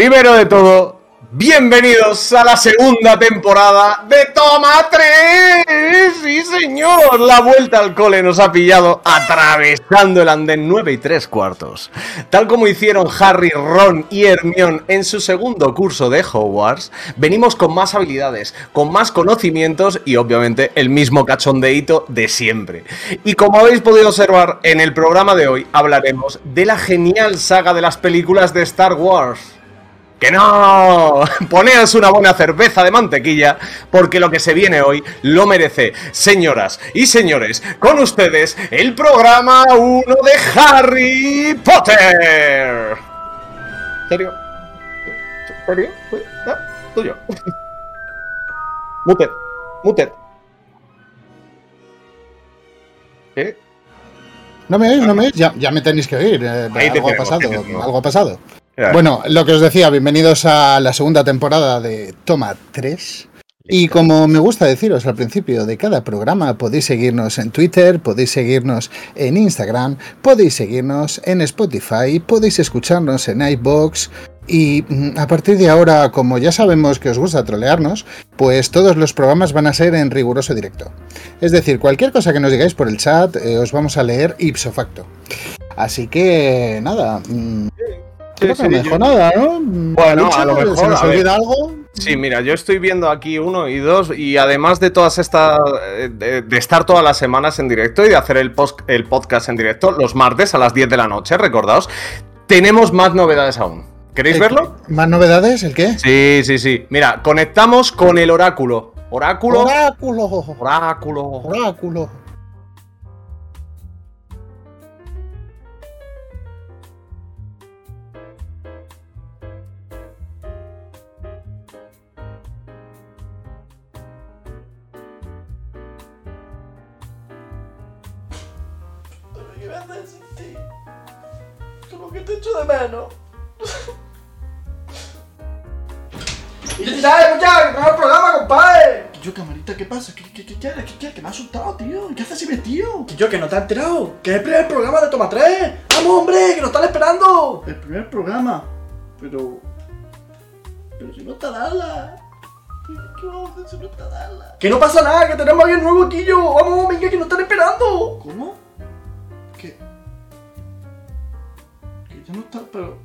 Primero de todo, Bienvenidos a la segunda temporada de Toma 3. Sí, señor. La vuelta al cole nos ha pillado atravesando el andén 9 y 3 cuartos. Tal como hicieron Harry, Ron y Hermione en su segundo curso de Hogwarts, venimos con más habilidades, con más conocimientos y obviamente el mismo cachondeíto de siempre. Y como habéis podido observar en el programa de hoy, hablaremos de la genial saga de las películas de Star Wars. ¡Que no! Poneos una buena cerveza de mantequilla, porque lo que se viene hoy lo merece. Señoras y señores, con ustedes el programa 1 de Harry Potter. ¿Serio? ¿Serio? ¿Ah? Tuyo. Muted. Muted. ¿Qué? ¿No me oís? ¿No me oís? Ya, ya me tenéis que oír. eh, Ahí te algo ha tenemos, pasado. tenemos. Algo ha pasado. Bueno, lo que os decía, bienvenidos a la segunda temporada de Toma 3. Y como me gusta deciros al principio de cada programa, podéis seguirnos en Twitter, podéis seguirnos en Instagram, podéis seguirnos en Spotify, podéis escucharnos en iBox. Y mm, a partir de ahora, como ya sabemos que os gusta trolearnos, pues todos los programas van a ser en riguroso directo. Es decir, cualquier cosa que nos digáis por el chat, eh, os vamos a leer ipso facto. Así que, nada. mm, creo que no yo- nada, ¿no? Bueno, a lo mejor, ¿Se nos olvida algo? Sí, mira, yo estoy viendo aquí uno y dos, y además de todas estas, eh, de, de estar todas las semanas en directo y de hacer el, post- el podcast en directo los martes a las 10 de la noche, recordaos, tenemos más novedades aún. ¿Queréis verlo? ¿Más novedades? ¿El qué? Sí, sí, sí. Mira, conectamos con el oráculo. Oráculo. Oráculo. Oráculo. Oráculo. Menos. ¡Y ya sabes, muchachos! ¡Que el programa, compadre! Yo, camarita, ¿qué pasa? ¿Qué, qué, qué quieres? ¿Qué quieres? Que me ha asustado, tío. ¿Qué haces así metido? Que yo, que no te has enterado. Que es el primer programa de Toma 3. ¡Vamos, hombre! ¡Que nos están esperando! El primer programa. Pero. Pero si no está Dala. ¿Qué vamos a hacer si no está Dala? Que no pasa nada, que tenemos aquí el nuevo quillo. Vamos, venga, que nos están esperando. ¿Cómo? Que. No pero.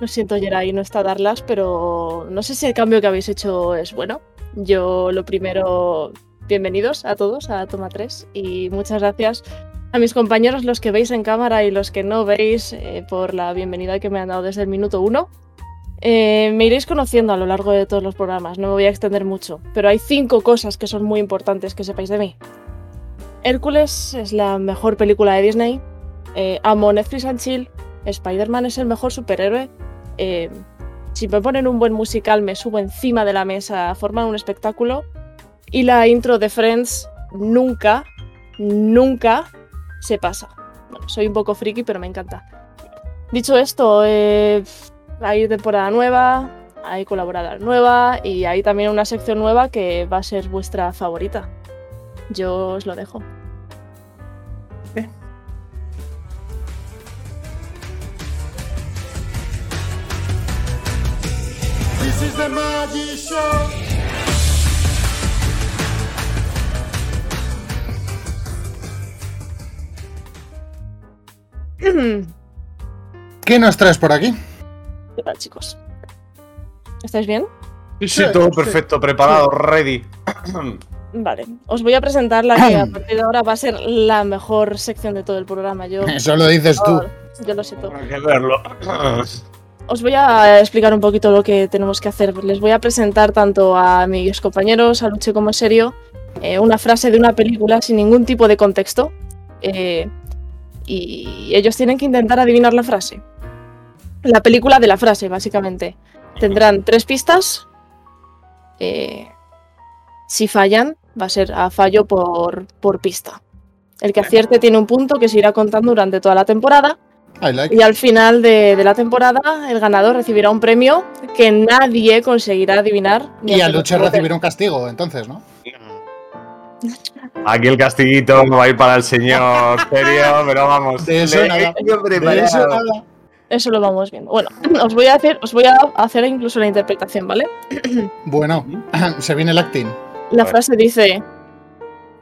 Lo siento, Geray, no está Darlas, pero no sé si el cambio que habéis hecho es bueno. Yo, lo primero, bienvenidos a todos a Toma 3 y muchas gracias a mis compañeros, los que veis en cámara y los que no veis, eh, por la bienvenida que me han dado desde el minuto 1. Eh, me iréis conociendo a lo largo de todos los programas, no me voy a extender mucho, pero hay cinco cosas que son muy importantes que sepáis de mí. Hércules es la mejor película de Disney, eh, amo Netflix and Chill, Spider-Man es el mejor superhéroe. eh, si me ponen un buen musical, me subo encima de la mesa, forman un espectáculo. Y la intro de Friends nunca, nunca se pasa. Soy un poco friki, pero me encanta. Dicho esto, eh, hay temporada nueva, hay colaboradora nueva y hay también una sección nueva que va a ser vuestra favorita. Yo os lo dejo. This is the Magic Show. ¿Qué ¿Qué nos traes por aquí? Tal, chicos? ¿Estáis bien? Sí, sí, todo perfecto, preparado, ready. Vale, os voy a presentar la que a partir de ahora va a ser la mejor sección de todo el programa. Yo, Eso lo dices tú. yo lo siento. Hay que verlo. Os voy a explicar un poquito lo que tenemos que hacer. Les voy a presentar tanto a mis compañeros, a Luche como a Serio, eh, una frase de una película sin ningún tipo de contexto. eh, y ellos tienen que intentar adivinar la frase. La película de la frase, básicamente. Tendrán tres pistas. eh, si fallan, va a ser a fallo por, por pista. El que acierte tiene un punto que se irá contando durante toda la temporada. Like. Y al final de, de la temporada, el ganador recibirá un premio que nadie conseguirá adivinar. ni Y a hacer Luche otro recibir un castigo, entonces, ¿no? Aquí el castiguito va a ir para el señor serio, pero vamos. De eso le- nada. yo De preparado. eso nada. Eso lo vamos viendo. Bueno, os voy a hacer, os voy a hacer incluso la interpretación, ¿vale? Bueno, se viene el acting. La frase dice: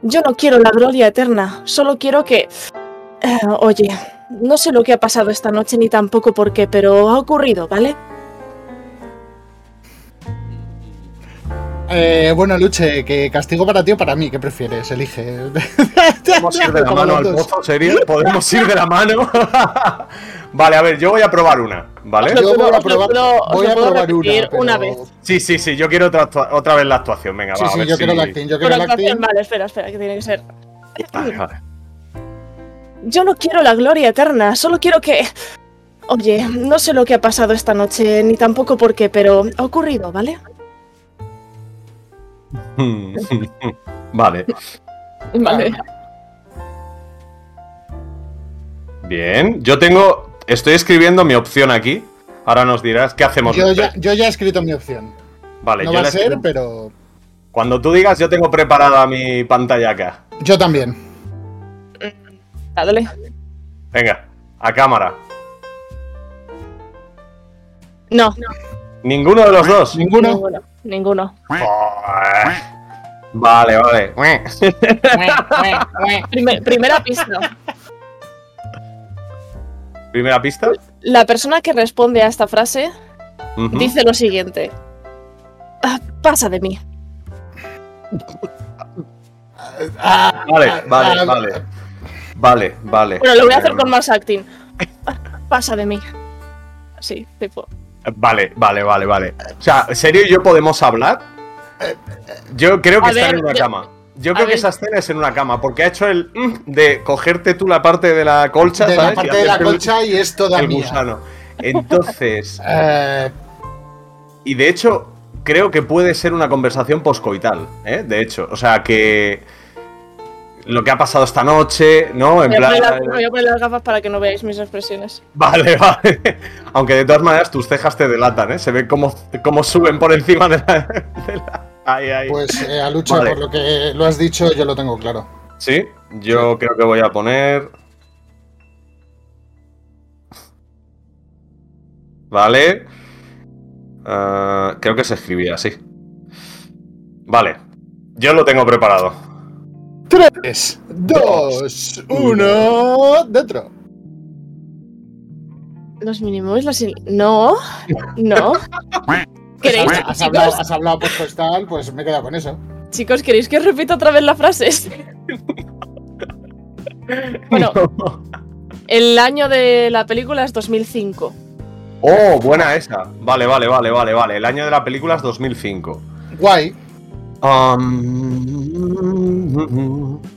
Yo no quiero la gloria eterna, solo quiero que. Eh, oye, no sé lo que ha pasado esta noche ni tampoco por qué, pero ha ocurrido, ¿vale? Eh, bueno, Luche, que castigo para ti o para mí, ¿qué prefieres? Elige. ¿Podemos ir de la mano al pozo, serio? ¿Podemos ir de la mano? vale, a ver, yo voy a probar una, ¿vale? Yo voy puedo- a probar, voy a probar una. repetir pero- una vez. Sí, sí, sí, yo quiero otra, actua- otra vez la actuación, venga, Sí, va, a sí, ver yo quiero el acting, yo quiero el actuación, acting. vale, espera, espera, que tiene que ser. Vale, vale. Yo no quiero la gloria eterna, solo quiero que. Oye, no sé lo que ha pasado esta noche, ni tampoco por qué, pero ha ocurrido, ¿vale? vale, Vale. bien. Yo tengo, estoy escribiendo mi opción aquí. Ahora nos dirás qué hacemos. Yo ya, yo ya he escrito mi opción. Vale, No yo va la a ser, escribo. pero Cuando tú digas, yo tengo preparada mi pantalla acá. yo también. Dale. Venga, a cámara. No, ¿Ninguno de los dos? Ninguno. ninguno. Vale, vale. Primer- primera pista. Primera pista. La persona que responde a esta frase dice lo siguiente. "Ah, pasa de mí. Ah, Vale, ah, vale, ah, vale. Vale, vale. Bueno, lo voy a hacer Em, con más acting. "Ah, Pasa de mí. Sí, tipo. Vale, vale, vale, vale. O sea, ¿serio y yo podemos hablar? Yo creo que A están ver, en una yo- cama. Yo creo que esa escena es en una cama, porque ha hecho el mm de cogerte tú la parte de la colcha, de ¿sabes? la Y parte de la el- colcha y es toda el mía. gusano. Entonces, Eh, y de hecho, creo que puede ser una conversación poscoital, ¿eh? De hecho, o sea, que lo que ha pasado esta noche, ¿no? En voy, a plan... poner, las- me voy a poner las gafas para que no veáis mis expresiones. Vale, vale. Aunque de todas maneras tus cejas te delatan, ¿eh? Se ve cómo, cómo suben por encima de la... de la- Ahí, ahí. pues eh, a Lucha, Vale. por lo que lo has dicho, yo lo tengo claro. Sí, yo creo que voy a poner... Vale. Ah, creo que se escribía así. Vale. Yo lo tengo preparado. 3, 2, 1, dentro. Los mínimos, los. in- No. No. ¿Queréis, Has, has hablado, chicos, has hablado por postal, pues me he quedado con eso. chicos, ¿queréis que os repita otra vez la frase? Bueno, el año de la película es 2005. Oh, buena esa. Vale, vale, vale, vale, vale. El año de la película es 2005. Guay. Um,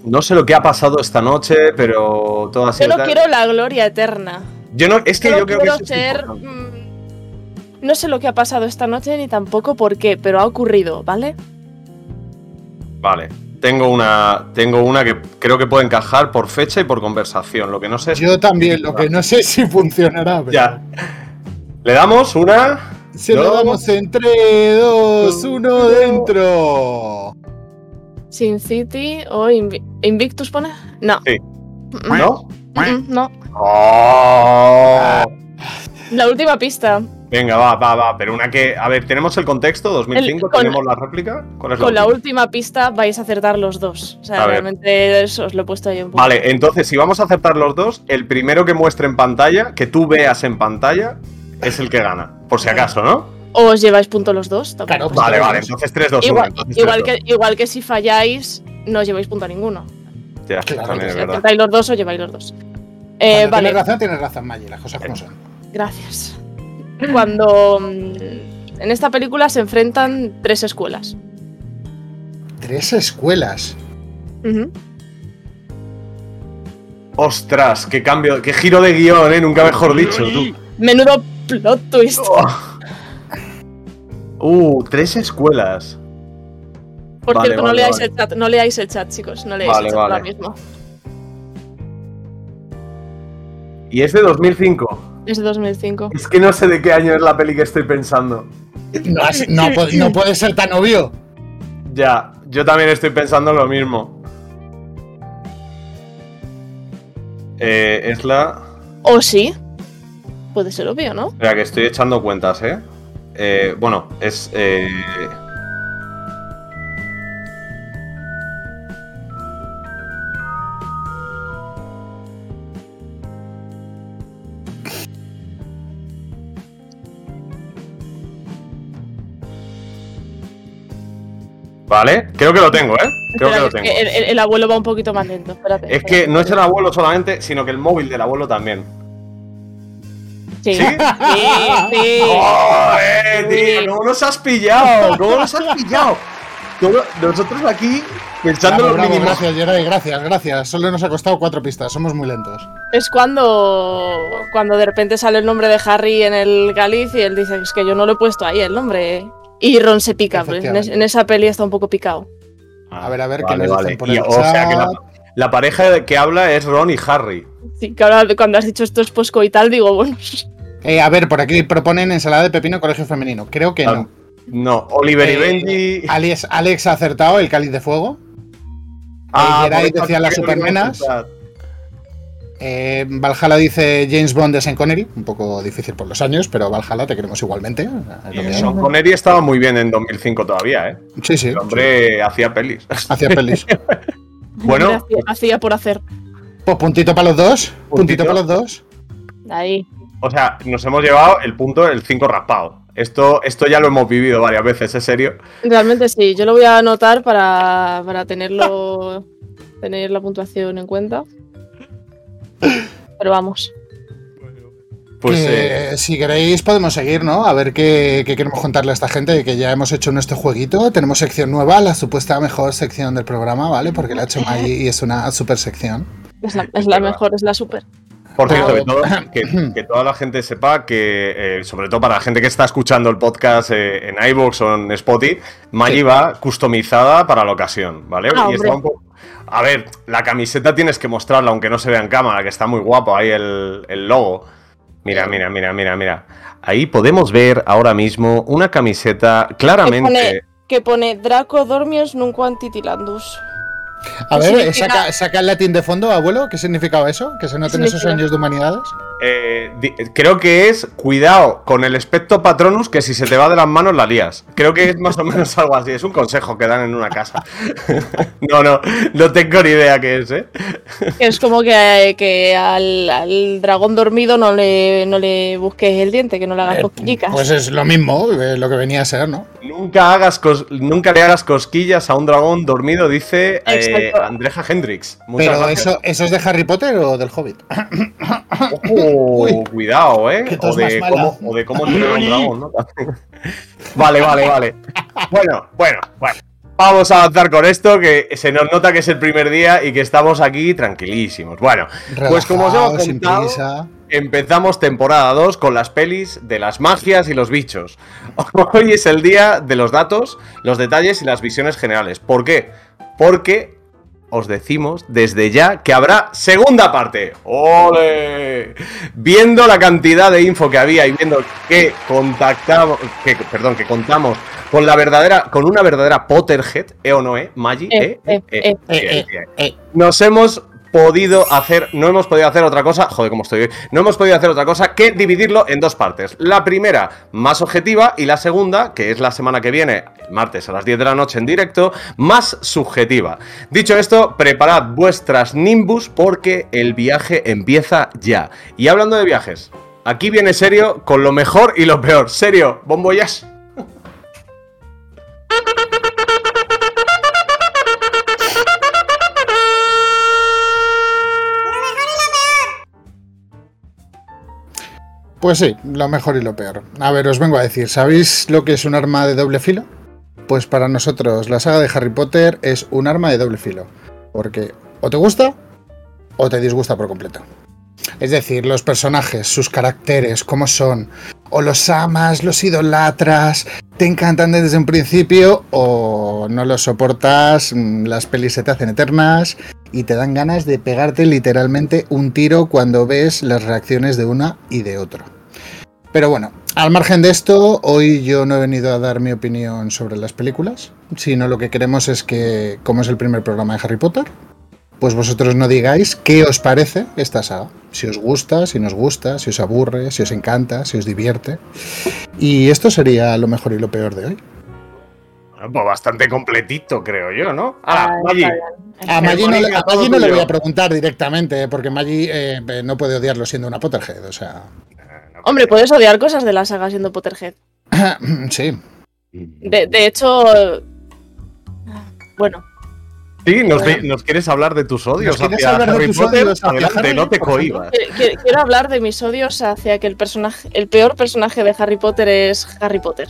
no sé lo que ha pasado esta noche, pero todo ha Yo no tal- quiero la gloria eterna. Yo no, es que yo creo que quiero ser. mm, No sé lo que ha pasado esta noche ni tampoco por qué, pero ha ocurrido, ¿vale? Vale. Tengo una, tengo una que creo que puede encajar por fecha y por conversación. Lo que no sé es. Yo también, lo que no sé si funcionará. Pero Ya. Le damos una. Se lo damos en 3, 2, 1, dentro. Sin City o Invi- Invictus pone? No. Sí. ¿No? No. Oh. La última pista. Venga, va, va, va. Pero una que. A ver, tenemos el contexto, 2005, El- con- tenemos la réplica. ¿Cuál es Con la última? pista vais a acertar los dos. O sea, A ver. realmente eso os lo he puesto ahí un poco. Vale, entonces si vamos a aceptar los dos, el primero que muestre en pantalla, que tú veas en pantalla, es el que gana. Por si acaso, ¿no? O os lleváis punto los dos. Claro, Vale, vale, entonces 3, 2, 1. Igual, entonces igual, 3, que, igual que si falláis, no os lleváis punto a ninguno. 2. Ya, Claro, también es Si verdad. acertáis los dos, os lleváis los dos. Eh, vale, Tienes razón, tienes razón, Maggie, las cosas como son. gracias. Cuando mm, en esta película se enfrentan tres escuelas. Tres escuelas. Ostras, qué cambio, qué giro de guion, ¿eh? Nunca mejor dicho, tú. Menudo plot twist. Uh, tres escuelas. Por Vale, cierto, no leáis vale. el chat, no leáis el chat, chicos, no leáis Vale, el chat ahora mismo. Y es de 2005. Es de 2005. Es que no sé de qué año es la peli que estoy pensando. No, has- no pu- no puede ser tan obvio. Ya, yo también estoy pensando lo mismo. Eh, es la. O sí. Puede ser obvio, ¿no? Espera, que estoy echando cuentas, ¿eh? Eh, bueno, es. eh, Vale, creo que lo tengo, ¿eh? Creo que lo tengo. que el, el- el abuelo va un poquito más lento. Espérate. Es que no es el abuelo solamente, sino que el móvil del abuelo también. Sí. ¿Sí? Sí, sí. ¡Joder, tío! ¿Cómo nos has pillado? ¿Cómo nos has pillado? Nosotros aquí pensando Bravo, los bravo, mínimos. gracias, Geray, gracias, gracias. Solo nos ha costado cuatro pistas, somos muy lentos. Es cuando, cuando de repente sale el nombre de Harry en el Galiz y él dice, es que yo no lo he puesto ahí el nombre. Y Ron se pica, pues, en, es- Efectivamente. en esa peli está un poco picado. A ver, a ver, ¿qué Vale, nos vale. dicen por Y, el o sea que la, la pareja que habla es Ron y Harry. Sí, que ahora cuando has dicho esto es posco y tal, digo, bueno, Eh, a ver, por aquí proponen ensalada de pepino colegio femenino. Creo que Ah, no. No, Oliver y Eh, Benji. Alex, Alex ha acertado el cáliz de fuego. Ah, eso decía las es Eh, Valhalla dice James Bond de Sean Connery. Un poco difícil por los años, pero Valhalla te queremos igualmente. Lo Y. Sean Connery estaba muy bien en 2005 todavía, ¿eh? Sí, sí. El hombre hacía pelis. Hacía pelis. Bueno. hacía, hacía por hacer. Pues puntito para los dos. Puntito, Puntito. para los dos. Ahí. O sea, nos hemos llevado el punto del 5 raspado. Esto, esto ya lo hemos vivido varias veces, ¿es serio? Realmente sí, yo lo voy a anotar para, para tenerlo, tener la puntuación en cuenta. Pero vamos. Pues Que, eh, si queréis podemos seguir, ¿no? A ver qué, qué queremos contarle a esta gente, que ya hemos hecho nuestro jueguito, tenemos sección nueva, la supuesta mejor sección del programa, ¿vale? Porque la ha hecho Maggie y es una super sección. Es la, es la mejor, es la super. Por cierto, que, todo- que- que toda la gente sepa que, eh, sobre todo para la gente que está escuchando el podcast eh, en iVoox o en Spotify, Maggie Sí. va customizada para la ocasión, ¿vale? Ah, Y está un poco- A ver, la camiseta tienes que mostrarla, aunque no se vea en cámara, que está muy guapo ahí el, el logo. Mira, mira, mira, mira, mira. Ahí podemos ver ahora mismo una camiseta claramente. pone- Que pone Draco Dormios Nunquam Titilandus. A ¿Qué ver, saca, saca el latín de fondo, abuelo, ¿qué significaba eso? Que se noten esos años de humanidades. Eh, di- creo que es cuidado con el espectro patronus que si se te va de las manos la lías. Creo que es más o menos algo así. Es un consejo que dan en una casa. no, no, no tengo ni idea qué es, ¿eh? Es como que, que al, al dragón dormido no le, no le busques el diente, que no le hagas Eh, cosquillicas. pues es lo mismo, eh, lo que venía a ser, ¿no? Nunca, hagas cos- nunca le hagas cosquillas a un dragón dormido, dice eh. Andreja Hendrix. Muchas Pero gracias. eso, ¿eso es de Harry Potter o del Hobbit? Uy. cuidado, ¿eh? Qué O de, cómo, o de cómo tener un dragón, ¿no? vale, vale, vale. Bueno, bueno, bueno. Vamos a avanzar con esto, que se nos nota que es el primer día y que estamos aquí tranquilísimos. Bueno, pues como os hemos contado, empezamos temporada 2 con las pelis de las magias y los bichos. Hoy es el día de los datos, los detalles y las visiones generales. ¿Por qué? Porque os decimos desde ya que habrá segunda parte. ¡Ole! Viendo la cantidad de info que había y viendo que contactamos, que, perdón, que contamos con la verdadera, con una verdadera Potterhead, ¿eh o no, eh? Maggie, eh, eh. Nos hemos podido hacer, no hemos podido hacer otra cosa, joder, cómo estoy hoy, no hemos podido hacer otra cosa que dividirlo en dos partes. La primera, más objetiva, y la segunda, que es la semana que viene, el martes a las 10 de la noche en directo, más subjetiva. Dicho esto, preparad vuestras Nimbus porque el viaje empieza ya. Y hablando de viajes, aquí viene serio con lo mejor y lo peor. Serio, bomboyas. Pues sí, lo mejor y lo peor. A ver, os vengo a decir, ¿sabéis lo que es un arma de doble filo? Pues para nosotros la saga de Harry Potter es un arma de doble filo. Porque o te gusta o te disgusta por completo. Es decir, los personajes, sus caracteres, cómo son, o los amas, los idolatras, te encantan desde un principio o no los soportas, mm, las pelis se te hacen eternas y te dan ganas de pegarte literalmente un tiro cuando ves las reacciones de una y de otro. Pero bueno, al margen de esto, hoy yo no he venido a dar mi opinión sobre las películas, sino lo que queremos es que, como es el primer programa de Harry Potter, pues vosotros no digáis qué os parece esta saga. Si os gusta, si nos gusta, si os aburre, si os encanta, si os divierte. Y esto sería lo mejor y lo peor de hoy. Pues bastante completito, creo yo, ¿no? Ah, Ah, Maggi. A Maggi no, le- a Maggi no le voy a preguntar directamente, porque Maggi eh, no puede odiarlo siendo una Potterhead. O sea, Hombre, puedes odiar cosas de la saga siendo Potterhead. sí. De, de hecho. Bueno, Sí, nos, nos quieres hablar de tus odios ¿Nos quieres hacia hablar de Harry tus Potter. odios hacia Adelante, Harry, no te cohibas. qui- quiero hablar de mis odios hacia que el personaje, el peor personaje de Harry Potter es Harry Potter.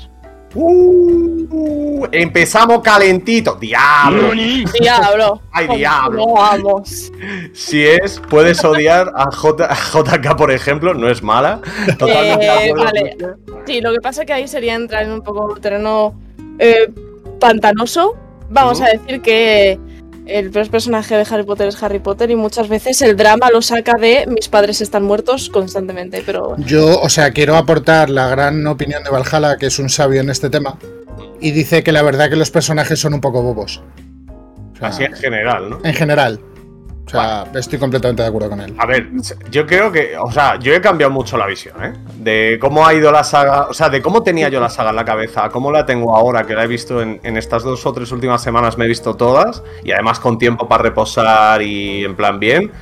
Uh, empezamos calentito. ¡Diablo! Diablo. Ay, ¿Cómo diablo. lo Vamos. Si es, puedes odiar a, J, a JK, por ejemplo, no es mala. Totalmente Eh, vale. Sí, lo que pasa es que ahí sería entrar en un poco terreno eh, pantanoso. Vamos a decir que el peor personaje de Harry Potter es Harry Potter y muchas veces el drama lo saca de mis padres están muertos constantemente, pero Yo, o sea, quiero aportar la gran opinión de Valhalla, que es un sabio en este tema, y dice que la verdad que los personajes son un poco bobos. O sea, Así en general, ¿no? en general. O sea, estoy completamente de acuerdo con él. A ver, yo creo que, o sea, yo he cambiado mucho la visión, ¿eh? De cómo ha ido la saga, o sea, de cómo tenía yo la saga en la cabeza, a cómo la tengo ahora, que la he visto en, en estas dos o tres últimas semanas, me he visto todas, y además con tiempo para reposar y en plan bien.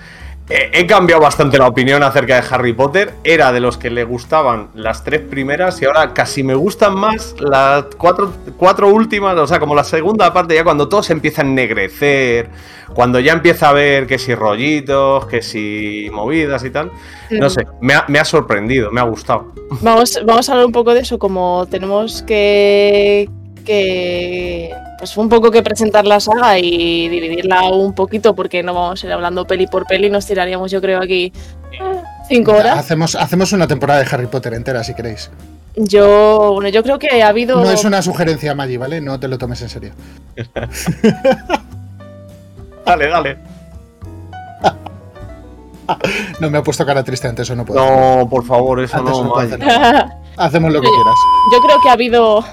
Eh, he cambiado bastante la opinión acerca de Harry Potter. Era de los que le gustaban las tres primeras y ahora casi me gustan más las cuatro, cuatro últimas. O sea, como la segunda parte, ya cuando todo se empieza a ennegrecer, cuando ya empieza a ver que si rollitos, que si movidas y tal. No sé, me ha, me ha sorprendido, me ha gustado. Vamos, vamos a hablar un poco de eso, como tenemos que, que pues un poco que presentar la saga y dividirla un poquito, porque no vamos a ir hablando peli por peli, nos tiraríamos yo creo aquí eh, cinco horas. Hacemos, hacemos una temporada de Harry Potter entera, si queréis. Yo, bueno, yo creo que ha habido. No es una sugerencia, Maggi, ¿vale? No te lo tomes en serio. Dale, dale. No me ha puesto cara triste antes, eso no puedo. No, por favor, eso Antes no. no puedo Maya. hacer nada. Hacemos lo que quieras. yo creo que ha habido.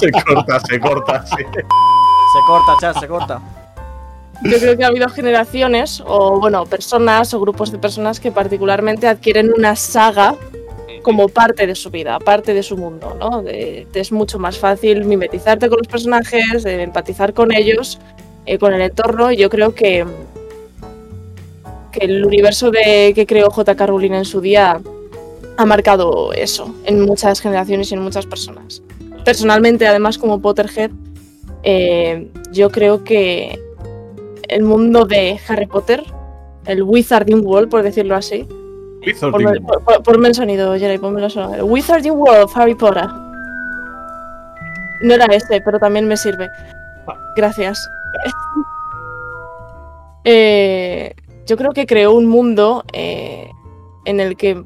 Se corta, se corta, sí. Se corta, chat, se corta. Yo creo que ha habido generaciones, o bueno, personas o grupos de personas que particularmente adquieren una saga como parte de su vida, parte de su mundo, ¿no? De- es mucho más fácil mimetizarte con los personajes, de empatizar con ellos, eh, con el entorno. y Yo creo que, que el universo de, que creó J.K. Rowling en su día ha marcado eso en muchas generaciones y en muchas personas. Personalmente, además, como Potterhead, eh, yo creo que el mundo de Harry Potter, el Wizarding World, por decirlo así. Ponme, por- por- ponme el sonido, Jerry, ponme el sonido. Wizarding World of Harry Potter. No era este, pero también me sirve. Gracias. Eh, yo creo que creó un mundo eh, en el que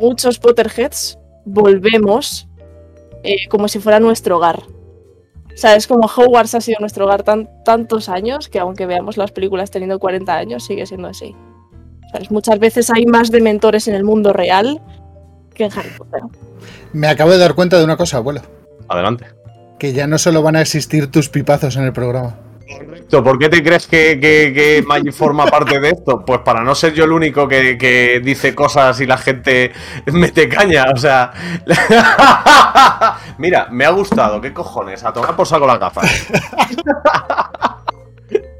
muchos Potterheads volvemos eh, como si fuera nuestro hogar. O sea, es como Hogwarts ha sido nuestro hogar tan, tantos años que aunque veamos las películas teniendo 40 años, sigue siendo así. ¿Sabes? Muchas veces hay más dementores en el mundo real que en Harry Potter. Me acabo de dar cuenta de una cosa, abuelo. Adelante. Que ya no solo van a existir tus pipazos en el programa. Correcto, ¿Por qué te crees que, que, que Maggi forma parte de esto? Pues para no ser yo el único que, que dice cosas y la gente mete caña, o sea. Mira, me ha gustado, ¿qué cojones? A tomar por saco las gafas.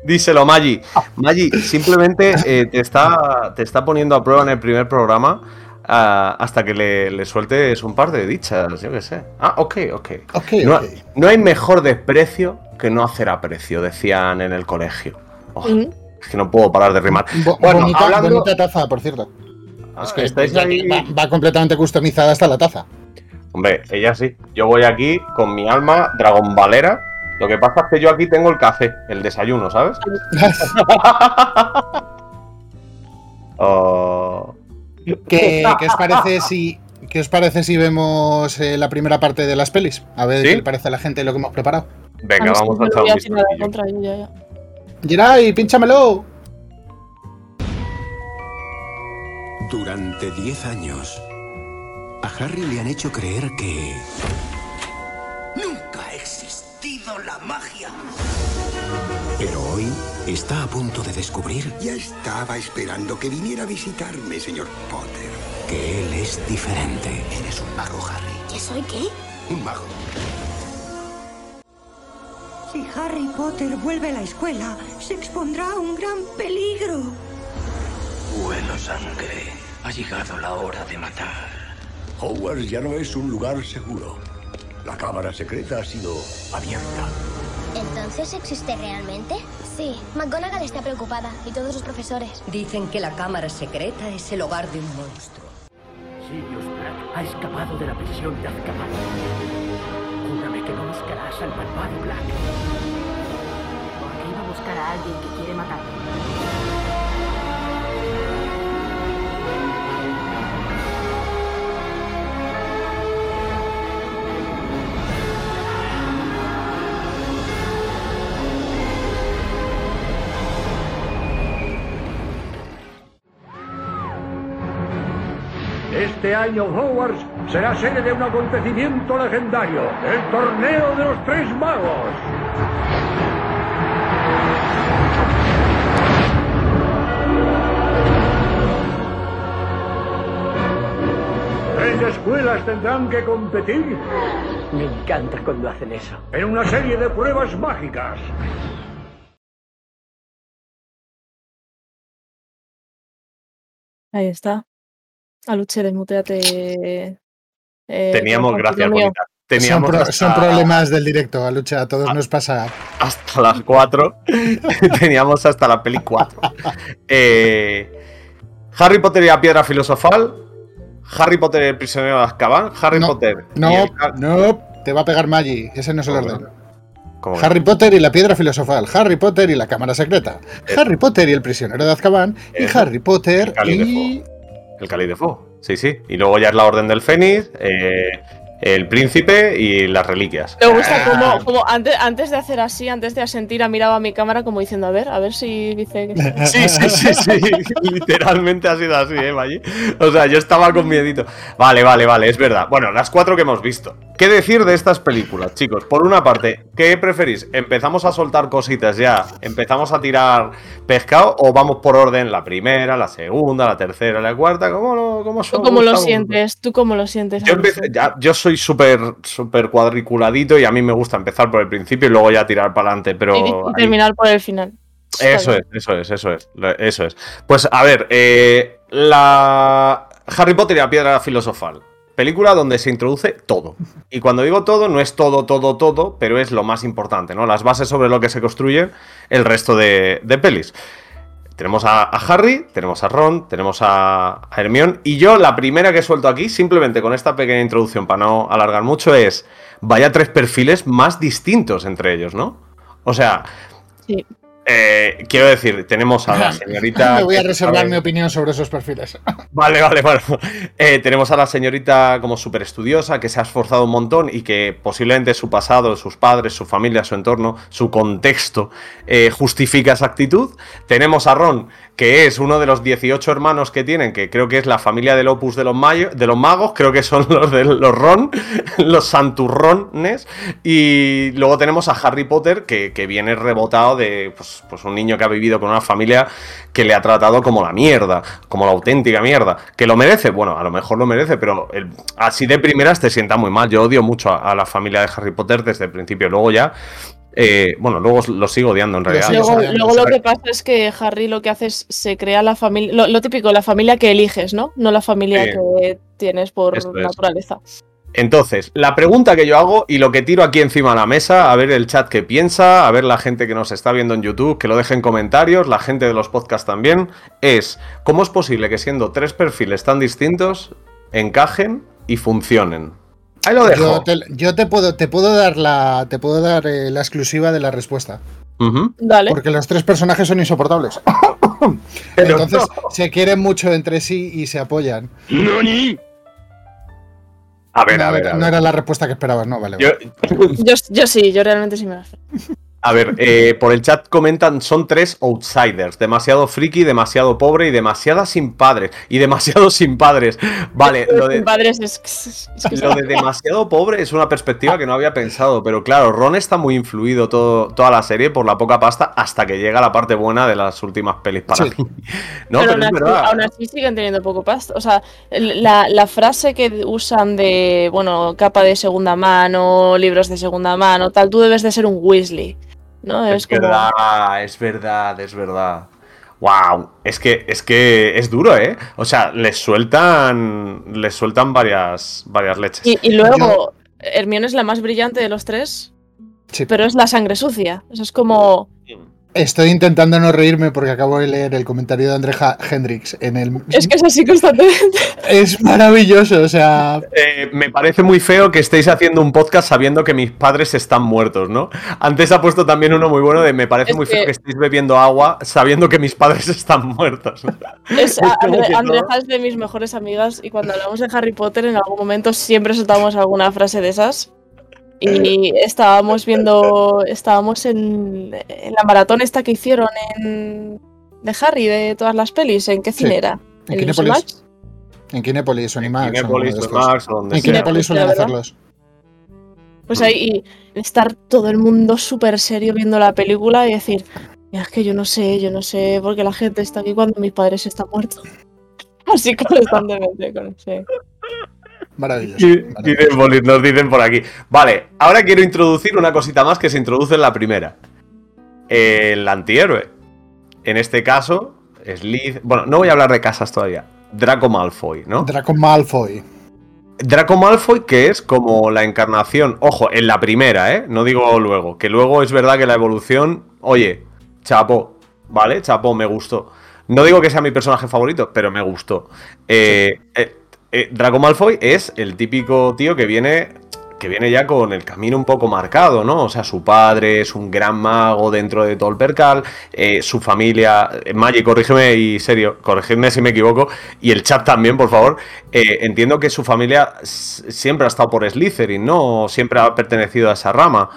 Díselo, Maggi. Maggi, simplemente eh, te, está, te está poniendo a prueba en el primer programa ah, hasta que le, le sueltes un par de dichas, yo qué sé. Ah, ok, ok. Ok, No, ok. no hay mejor desprecio que no hacer aprecio, decían en el colegio. Oh, Ujú. Es que no puedo parar de rimar. Bo- Bueno, bonita, hablando- bonita taza, por cierto. Ah, es que estáis ahí- va, va completamente customizada hasta la taza. Hombre, ella sí. Yo voy aquí con mi alma Dragon Valera. Lo que pasa es que yo aquí tengo el café, el desayuno, ¿sabes? Oh, ¿Qué, qué os parece si, qué os parece si vemos eh, la primera parte de las pelis? A ver ¿Sí? qué le parece a la gente lo que hemos preparado. Venga, Ah, vamos a echar un contra, yo ya, pínchamelo. Durante 10 años, a Harry le han hecho creer que... Nunca ha existido la magia. Pero hoy está a punto de descubrir Ya estaba esperando que viniera a visitarme, señor Potter. que él es diferente. Eres un mago, Harry. ¿Que soy qué? Un mago. Si Harry Potter vuelve a la escuela, se expondrá a un gran peligro. Huelo sangre. Ha llegado la hora de matar. Hogwarts ya no es un lugar seguro. La cámara secreta ha sido abierta. ¿Entonces existe realmente? Sí, McGonagall está preocupada y todos los profesores. Dicen que la cámara secreta es el hogar de un monstruo. Sirius Black ha escapado de la prisión de Azkaban. Júrame que no buscarás al malvado Black. Porque iba a buscar a alguien que quiere matarme. Este año Hogwarts será sede de un acontecimiento legendario, el torneo de los tres magos. Tres escuelas tendrán que competir Me encanta cuando hacen eso. en una serie de pruebas mágicas. Ahí está. Aluche, desmuteate. eh, Teníamos gracias, bonita. Son, Teníamos pro- hasta, son problemas del directo, a lucha, a todos nos pasa. hasta las 4. Teníamos hasta la peli 4. Eh, Harry Potter y la piedra filosofal. Harry Potter y el prisionero de Azkaban. Harry No, Potter. y No, el- no, te va a pegar Maggi, ese no es el orden. Harry Potter y la piedra filosofal, Harry Potter y la cámara secreta, Harry Potter y el prisionero de Azkaban, y. Harry Potter y... El cáliz de fuego. Sí, sí. Y luego ya es la orden del Fénix. eh, el príncipe y las reliquias. Me gusta Ah. como, como antes, antes de hacer así, antes de asentir, ha mirado a mi cámara como diciendo, a ver, a ver si dice que sí. Sí, sí, sí. Literalmente ha sido así, ¿eh, Maggi? O sea, yo estaba con miedito. Vale, vale, vale, es verdad. Bueno, las cuatro que hemos visto. ¿Qué decir de estas películas, chicos? Por una parte, ¿qué preferís? ¿Empezamos a soltar cositas ya? ¿Empezamos a tirar pescado o vamos por orden? La primera, la segunda, la tercera, la cuarta. ¿Cómo lo, cómo ¿Tú cómo lo sientes? ¿Tú cómo lo sientes? Yo, empecé- ya- yo soy súper súper cuadriculadito y a mí me gusta empezar por el principio y luego ya tirar para adelante, pero... Y- ahí- terminar por el final. Eso es, eso es, eso es, eso es. Pues a ver, eh, la Harry Potter y la piedra filosofal. Película donde se introduce todo. Y cuando digo todo, no es todo, todo, todo, pero es lo más importante, ¿no? Las bases sobre lo que se construye el resto de, de pelis. Tenemos a, Harry, tenemos a Ron, tenemos a, a Hermione. Y yo la primera que suelto aquí, simplemente con esta pequeña introducción para no alargar mucho, es vaya tres perfiles más distintos entre ellos, ¿no? O sea, Sí. Eh, quiero decir, tenemos a la señorita. Me voy a reservar sabe- mi opinión sobre esos perfiles. Vale, vale, vale. Eh, tenemos a la señorita como súper estudiosa, que se ha esforzado un montón y que posiblemente su pasado, sus padres, su familia, su entorno, su contexto eh, justifica esa actitud. Tenemos a Ron, que es uno de los 18 hermanos que tienen, que creo que es la familia del Opus de los, de los magos, creo que son los de los Ron, los santurrones. Y luego tenemos a Harry Potter, que, que viene rebotado de pues, pues un niño que ha vivido con una familia que le ha tratado como la mierda, como la auténtica mierda. ¿Que lo merece? Bueno, a lo mejor lo merece, pero el- así de primeras te sienta muy mal. Yo odio mucho a, a la familia de Harry Potter desde el principio. Luego ya, eh, bueno, luego lo sigo odiando en realidad. Luego, lo que pasa es que Harry lo que hace es se crea la familia, lo, lo típico, la familia que eliges, ¿no? No la familia que tienes por es. naturaleza. Entonces, la pregunta que yo hago y lo que tiro aquí encima de la mesa, a ver el chat que piensa, a ver la gente que nos está viendo en YouTube, que lo deje en comentarios, la gente de los podcasts también, es ¿cómo es posible que siendo tres perfiles tan distintos encajen y funcionen? Ahí lo dejo. Yo te, yo te puedo, te puedo dar la, te puedo dar eh, la exclusiva de la respuesta. Dale. Porque los tres personajes son insoportables. Pero Entonces no. se quieren mucho entre sí y se apoyan. A ver, no, a ver, a no ver. era la respuesta que esperabas, no, vale. Yo- vale. Yo, yo sí, yo realmente sí me la sé. A ver, eh, por el chat comentan, son tres outsiders, demasiado friki, demasiado pobre y demasiada sin padres. Y demasiado sin padres. Vale, lo de, Sin padres es, lo de demasiado pobre es una perspectiva que no había pensado, pero claro, Ron está muy influido todo, toda la serie por la poca pasta hasta que llega la parte buena de las últimas pelis para Sí. mí. No, pero pero, aún, es así, verdad. aún así siguen teniendo poco pasta. O sea, la, la frase que usan de, bueno, capa de segunda mano, libros de segunda mano, tal, tú debes de ser un Weasley. ¿No? Es Es, como. verdad, es verdad, es verdad. Wow, es que es que es duro, ¿eh? O sea, les sueltan les sueltan varias varias leches. Y, y luego, Hermione es la más brillante de los tres, Sí. pero es la sangre sucia. Eso es como. Estoy intentando no reírme porque acabo de leer el comentario de Andreja Hendrix en el. Es que es así constantemente. Es maravilloso, o sea. Eh, me parece muy feo que estéis haciendo un podcast sabiendo que mis padres están muertos, ¿no? Antes ha puesto también uno muy bueno de me parece Es muy feo que- estéis bebiendo agua sabiendo que mis padres están muertos. Es, Es que Andreja es de mis mejores amigas y cuando hablamos de Harry Potter en algún momento siempre soltamos alguna frase de esas. Y estábamos viendo, estábamos en, en la maratón esta que hicieron en, de Harry, de todas las pelis. ¿En qué cine Sí. era? ¿En ¿En los Kinépolis? IMAX? En Kinépolis o en IMAX. en Kinépolis, o estos. Max, o donde En sea. Kinépolis suelen hacerlos. Pues ahí y estar todo el mundo súper serio viendo la película y decir, "Ya, es que yo no sé, yo no sé por qué la gente está aquí cuando mis padres están muertos. Así constantemente con ese. Maravilloso. Y- maravilloso. dicen por- nos dicen por aquí. Vale, ahora quiero introducir una cosita más que se introduce en la primera. El antihéroe. En este caso, Slith. Bueno, no voy a hablar de casas todavía. Draco Malfoy, ¿no? Draco Malfoy. Draco Malfoy, que es como la encarnación, ojo, en la primera, ¿eh? No digo luego, que luego es verdad que la evolución, oye, chapo, ¿vale? Chapo, me gustó. No digo que sea mi personaje favorito, pero me gustó. Eh, eh, eh, Draco Malfoy es el típico tío que viene, que viene ya con el camino un poco marcado, ¿no? O sea, su padre es un gran mago dentro de todo el percal, eh, su familia, eh, Maggie, corrígeme y serio, corregidme si me equivoco, y el chat también, por favor. Eh, entiendo que su familia siempre ha estado por Slytherin, ¿no? Siempre ha pertenecido a esa rama.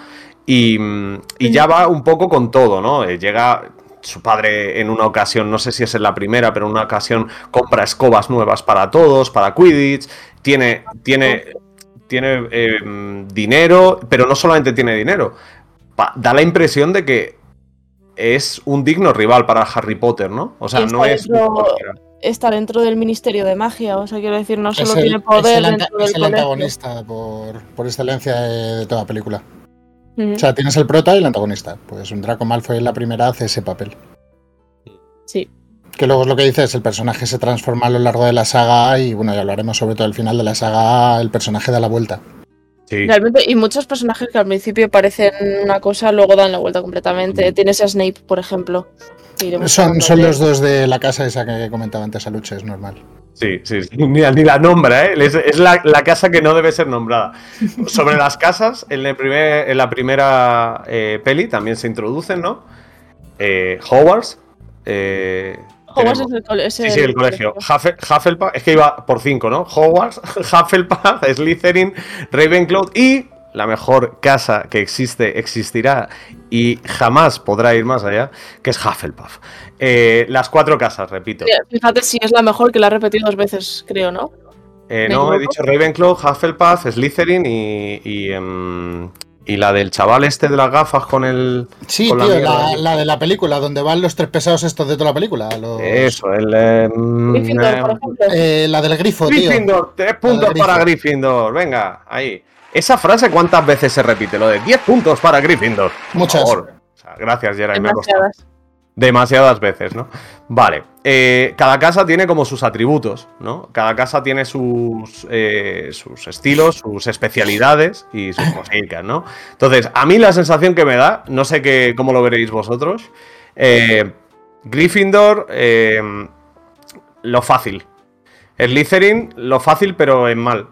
Y, mm, y ya va un poco con todo, ¿no? Eh, llega su padre en una ocasión, no sé si es en la primera, pero en una ocasión compra escobas nuevas para todos, para Quidditch, tiene, tiene, tiene eh, mm, dinero, pero no solamente tiene dinero, pa- da la impresión de que es un digno rival para Harry Potter, ¿no? O sea, no está es... dentro-. Está dentro del Ministerio de Magia, o sea, quiero decir, no solo el, tiene es poder el anta- dentro del es el colegio. antagonista por, por excelencia de, de toda película. O sea, tienes el prota y el antagonista. Pues un Draco Malfoy en la primera hace ese papel. Sí. Que luego es lo que dices, el personaje se transforma a lo largo de la saga y bueno, ya hablaremos sobre todo al final de la saga, el personaje da la vuelta. Sí. Realmente, y muchos personajes que al principio parecen una cosa, luego dan la vuelta completamente. Tienes a Snape, por ejemplo. Son, son los dos de la casa esa que comentaba antes a Luche, es normal. Sí, sí, sí. Ni, ni la nombra, ¿eh? Es, es la, la casa que no debe ser nombrada. Sobre las casas, en, el primer- en la primera eh, peli también se introducen, ¿no? Eh, Hogwarts. eh, Hogwarts tenemos- es el, es Sí, sí, el colegio. Huffe- Hufflepuff, es que iba por cinco, ¿no? Hogwarts, Hufflepuff, Slytherin, Ravenclaw y la mejor casa que existe, existirá y jamás podrá ir más allá, que es Hufflepuff. Eh, las cuatro casas, repito. Fíjate si es la mejor que la he repetido dos veces, creo, ¿no? Eh, ¿Me no, he dicho Ravenclaw, Hufflepuff, Slytherin y, y, em, y la del chaval este de las gafas con el... Sí, con tío, la, la de la película, donde van los tres pesados estos de toda la película. los- Eso, el... em, Gryffindor, por em, ejemplo. Eh, la del grifo, tío. Gryffindor, tres puntos para Gryffindor, venga, ahí. Esa frase, ¿cuántas veces se repite? Lo de 10 puntos para Gryffindor. Por Muchas. favor. O sea, gracias. Demasiadas. Demasiadas veces, ¿no? Vale. eh, cada casa tiene como sus atributos, ¿no? Cada casa tiene sus, eh, sus estilos, sus especialidades y sus cositas, ¿no? Entonces, a mí la sensación que me da, no sé qué, cómo lo veréis vosotros, eh, Gryffindor, eh, lo fácil. Slytherin, lo fácil pero en mal.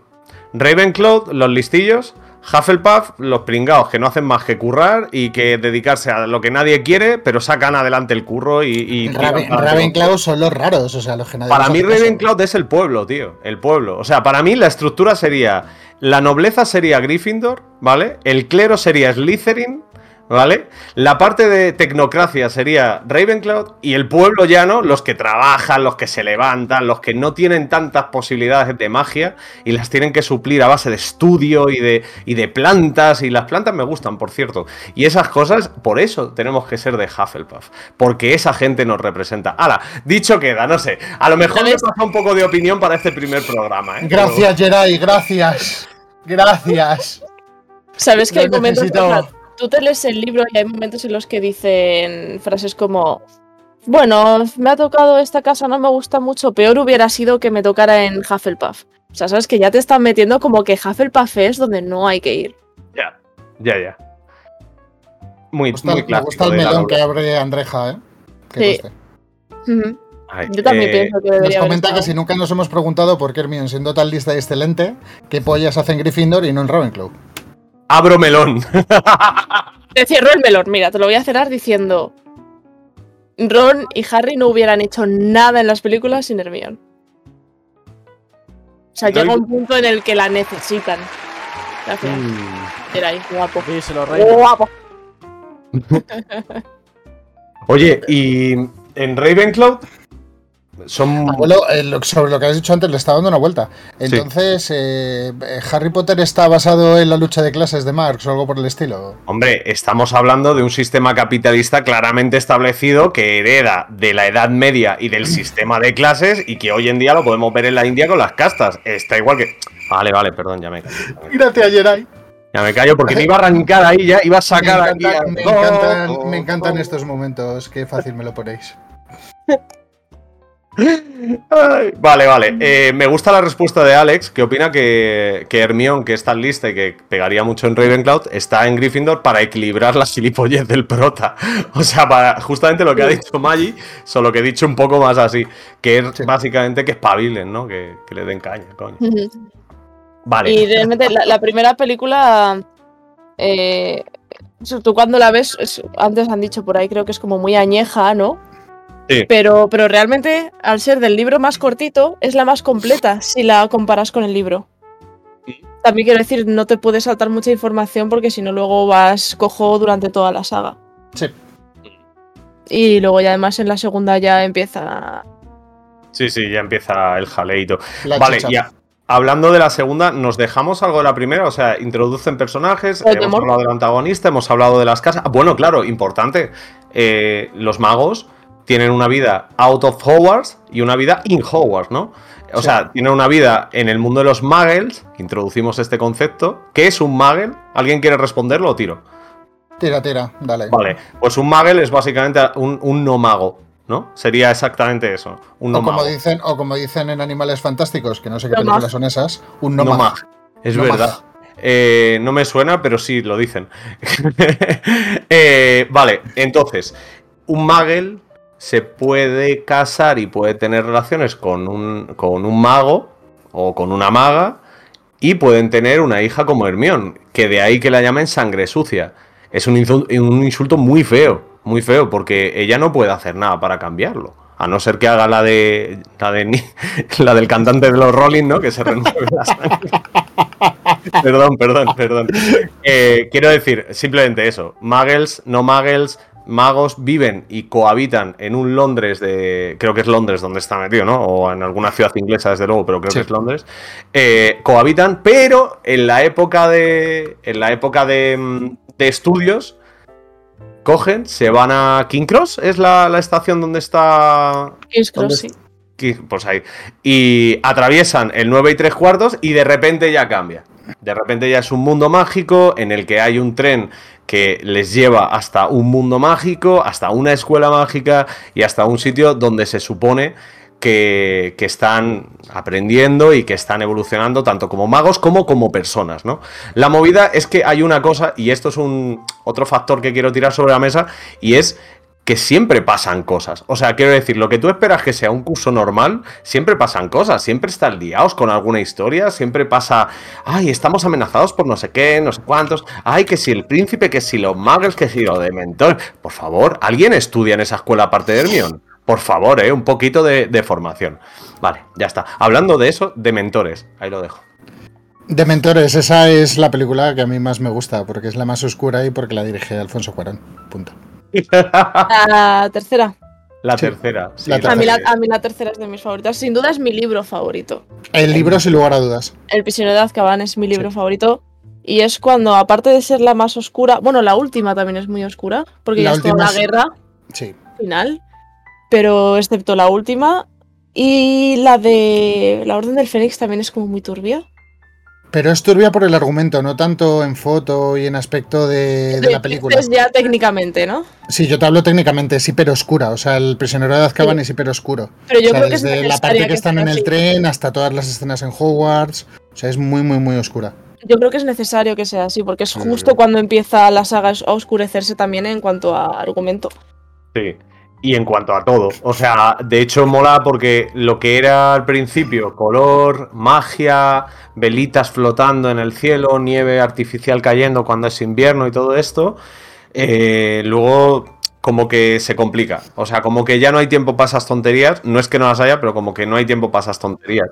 Ravenclaw, los listillos. Hufflepuff, los pringados que no hacen más que currar y que dedicarse a lo que nadie quiere, pero sacan adelante el curro y. Raven- Ravenclaw son los raros, o sea, los que nadie Para mí. Ravenclaw es el pueblo, tío. El pueblo. O sea, para mí la estructura sería. La nobleza sería Gryffindor, ¿vale? El clero sería Slytherin, ¿vale? La parte de tecnocracia sería Ravenclaw y el pueblo llano, los que trabajan, los que se levantan, los que no tienen tantas posibilidades de magia y las tienen que suplir a base de estudio y de, y de plantas. Y las plantas me gustan, por cierto. Y esas cosas, por eso tenemos que ser de Hufflepuff, porque esa gente nos representa. Hala, dicho queda, no sé. A lo mejor me pasa un poco de opinión para este primer programa. ¿eh? Gracias, Geray, gracias. Gracias. ¿Sabes que hay momentos necesito. Tú te lees el libro y hay momentos en los que dicen frases como bueno, me ha tocado esta casa, no me gusta mucho, peor hubiera sido que me tocara en Hufflepuff. O sea, sabes que ya te están metiendo como que Hufflepuff es donde no hay que ir. Ya, ya, ya. Muy, Me gusta, muy me gusta el melón que abre Andreja, ¿eh? Que Sí. Ay, Yo también eh, pienso que Nos debería haber comenta que estado. si nunca nos hemos preguntado por qué Hermione, siendo tan lista y excelente, qué pollas hace en Gryffindor y no en Ravenclaw. Abro melón. Te cierro el melón, mira, te lo voy a cerrar diciendo Ron y Harry no hubieran hecho nada en las películas sin Hermione. O sea, llega un punto en el que la necesitan. Gracias. Mm. Era ahí, guapo. Díselo, Reina. Guapo. Oye, y en Ravenclaw son. Abuelo, eh, sobre lo que has dicho antes, le está dando una vuelta. Entonces, eh, eh, ¿Harry Potter está basado en la lucha de clases de Marx o algo por el estilo? Hombre, estamos hablando de un sistema capitalista claramente establecido que hereda de la Edad Media y del sistema de clases y que hoy en día lo podemos ver en la India con las castas. Está igual que. Vale, vale, perdón, ya me callo. Gracias, Geray. Ya me callo porque me iba a arrancar ahí ya, iba a Me, sacar aquí. a- me encantan, me encantan estos momentos. Qué fácil me lo ponéis. Ay, Vale, vale. Eh, me gusta la respuesta de Alex, que opina que, que Hermione, que es tan lista y que pegaría mucho en Ravenclaw, está en Gryffindor para equilibrar la gilipollez del prota. O sea, para justamente lo que ha dicho Maggi, solo que he dicho un poco más así, que es básicamente que espabilen, ¿no? Que, que le den caña, coño. Vale. Y realmente la, la primera película, eh, tú cuando la ves, es- antes han dicho por ahí, creo que es como muy añeja, ¿no? Sí. Pero, pero realmente, al ser del libro más cortito, es la más completa si la comparas con el libro. También quiero decir, no te puedes saltar mucha información porque si no luego vas cojo durante toda la saga. Sí. Y luego ya además en la segunda ya empieza... Sí, sí, ya empieza el jaleito. La vale, chicha. ya. Hablando de la segunda, ¿nos dejamos algo de la primera? O sea, introducen personajes, hemos hablado del antagonista, hemos hablado de las casas. Bueno, claro, importante. eh, los magos tienen una vida out of Hogwarts y una vida in Hogwarts, ¿no? O sea, tienen una vida en el mundo de los muggles, introducimos este concepto. ¿Qué es un muggle? ¿Alguien quiere responderlo o tiro? Tira, tira, dale. Vale, pues un muggle es básicamente un, un no mago, ¿no? Sería exactamente eso, un no O como, mago. dicen, o como dicen en Animales Fantásticos, que no sé qué No películas mag. son esas, un No no, mag. mag. Es No verdad. mag. Eh, no me suena, pero sí lo dicen. Eh, vale, entonces, un Magel se puede casar y puede tener relaciones con un, con un mago o con una maga y pueden tener una hija como Hermione, que de ahí que la llamen sangre sucia. Es un insulto, un insulto muy feo, muy feo, porque ella no puede hacer nada para cambiarlo. A no ser que haga la de la, de, la del cantante de los Rolling, ¿no? Que se renueve la sangre. perdón, perdón, perdón. Eh, quiero decir, simplemente eso. Muggles, no muggles, magos viven y cohabitan en un Londres de. Creo que es Londres donde está metido, ¿no? O en alguna ciudad inglesa, desde luego, pero creo Sí. que es Londres. Eh, cohabitan, pero en la época de. En la época de, mm, de estudios. Cogen, se van a King Cross, es la, la estación donde está King's ¿Dónde Cross, sí. Pues ahí. Y atraviesan el 9 y 3 cuartos y de repente ya cambia. De repente ya es un mundo mágico en el que hay un tren que les lleva hasta un mundo mágico, hasta una escuela mágica y hasta un sitio donde se supone que, que están aprendiendo y que están evolucionando tanto como magos como como personas, ¿no? La movida es que hay una cosa, y esto es un otro factor que quiero tirar sobre la mesa, y es que siempre pasan cosas. O sea, quiero decir, lo que tú esperas que sea un curso normal, siempre pasan cosas, siempre están liados con alguna historia, siempre pasa, ay, estamos amenazados por no sé qué, no sé cuántos, ay, que si el príncipe, que si los muggles, que si los dementores. Por favor, ¿alguien estudia en esa escuela aparte de Hermione? Por favor, ¿eh? Un poquito de, de formación. Vale, ya está. Hablando de eso, de mentores, ahí lo dejo. De Mentores, esa es la película que a mí más me gusta, porque es la más oscura y porque la dirige Alfonso Cuarón. Punto. La tercera. La tercera. sí, La la A mí, la, tercera. a mí la tercera es de mis favoritas. Sin duda es mi libro favorito. El libro, sin lugar a dudas. El prisionero de Azkaban es mi libro favorito. Y es cuando, aparte de ser la más oscura, bueno, la última también es muy oscura, porque La ya es toda la guerra Sí. final, pero excepto la última. Y la de la Orden del Fénix también es como muy turbia. Pero es turbia por el argumento, no tanto en foto y en aspecto de, de la película. Es ya técnicamente, ¿no? Sí, yo te hablo técnicamente, es hiper oscura. O sea, el prisionero de Azkaban Sí. es hiper oscuro. Pero yo O sea, creo que es desde la parte que que están en el así. tren hasta todas las escenas en Hogwarts. O sea, es muy, muy, muy oscura. Yo creo que es necesario que sea así, porque es Sí. justo cuando empieza la saga a oscurecerse también en cuanto a argumento. Sí. Y en cuanto a todo. O sea, de hecho mola porque lo que era al principio color, magia, velitas flotando en el cielo, nieve artificial cayendo cuando es invierno y todo esto, eh, luego como que se complica. O sea, como que ya no hay tiempo para esas tonterías. No es que no las haya, pero como que no hay tiempo para esas tonterías.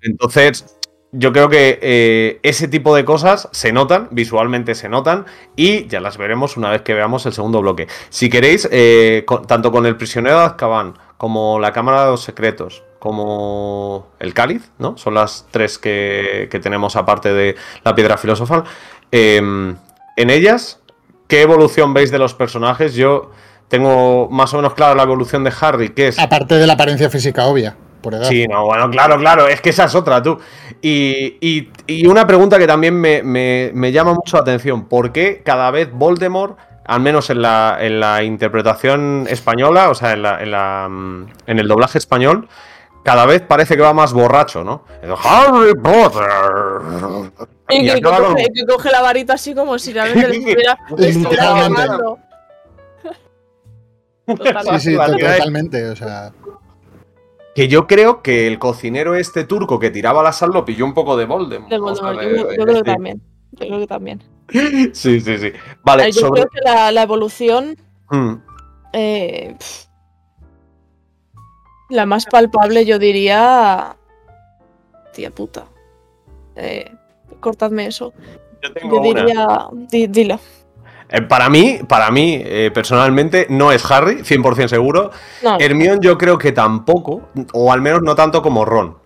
Entonces, yo creo que eh, ese tipo de cosas se notan, visualmente se notan, y ya las veremos una vez que veamos el segundo bloque. Si queréis, eh, tanto con el prisionero de Azkaban, como la Cámara de los Secretos, como el Cáliz, ¿no? Son las tres que, que tenemos aparte de la Piedra Filosofal. Eh, en ellas, ¿qué evolución veis de los personajes? Yo tengo más o menos claro la evolución de Harry, que es... Aparte de la apariencia física obvia, por edad. Sí, no, bueno, claro, claro, es que esa es otra, tú. Y, y- y una pregunta que también me, me- me llama mucho la atención, ¿por qué cada vez Voldemort, al menos en la, en la interpretación española, o sea, en, la, en, la, mm, en el doblaje español, cada vez parece que va más borracho, ¿no? Harry Potter. Y, Y que, que acaba con- coge, que coge la varita así como si realmente le estuviera. Sí, sí, totalmente. O sea, Que yo creo que el cocinero este turco que tiraba la sal lo pilló un poco de Voldemort. De yo, creo- yo que sí. también. Yo creo que también. Sí, sí, sí. Vale, yo sobre... creo que la, la evolución Mm. eh, la más palpable yo diría tía puta Eh, cortadme eso Yo tengo yo una. diría di- dilo Eh, para mí, para mí, eh, personalmente, no es Harry, 100% seguro. no Hermione yo creo que tampoco, o al menos no tanto como Ron.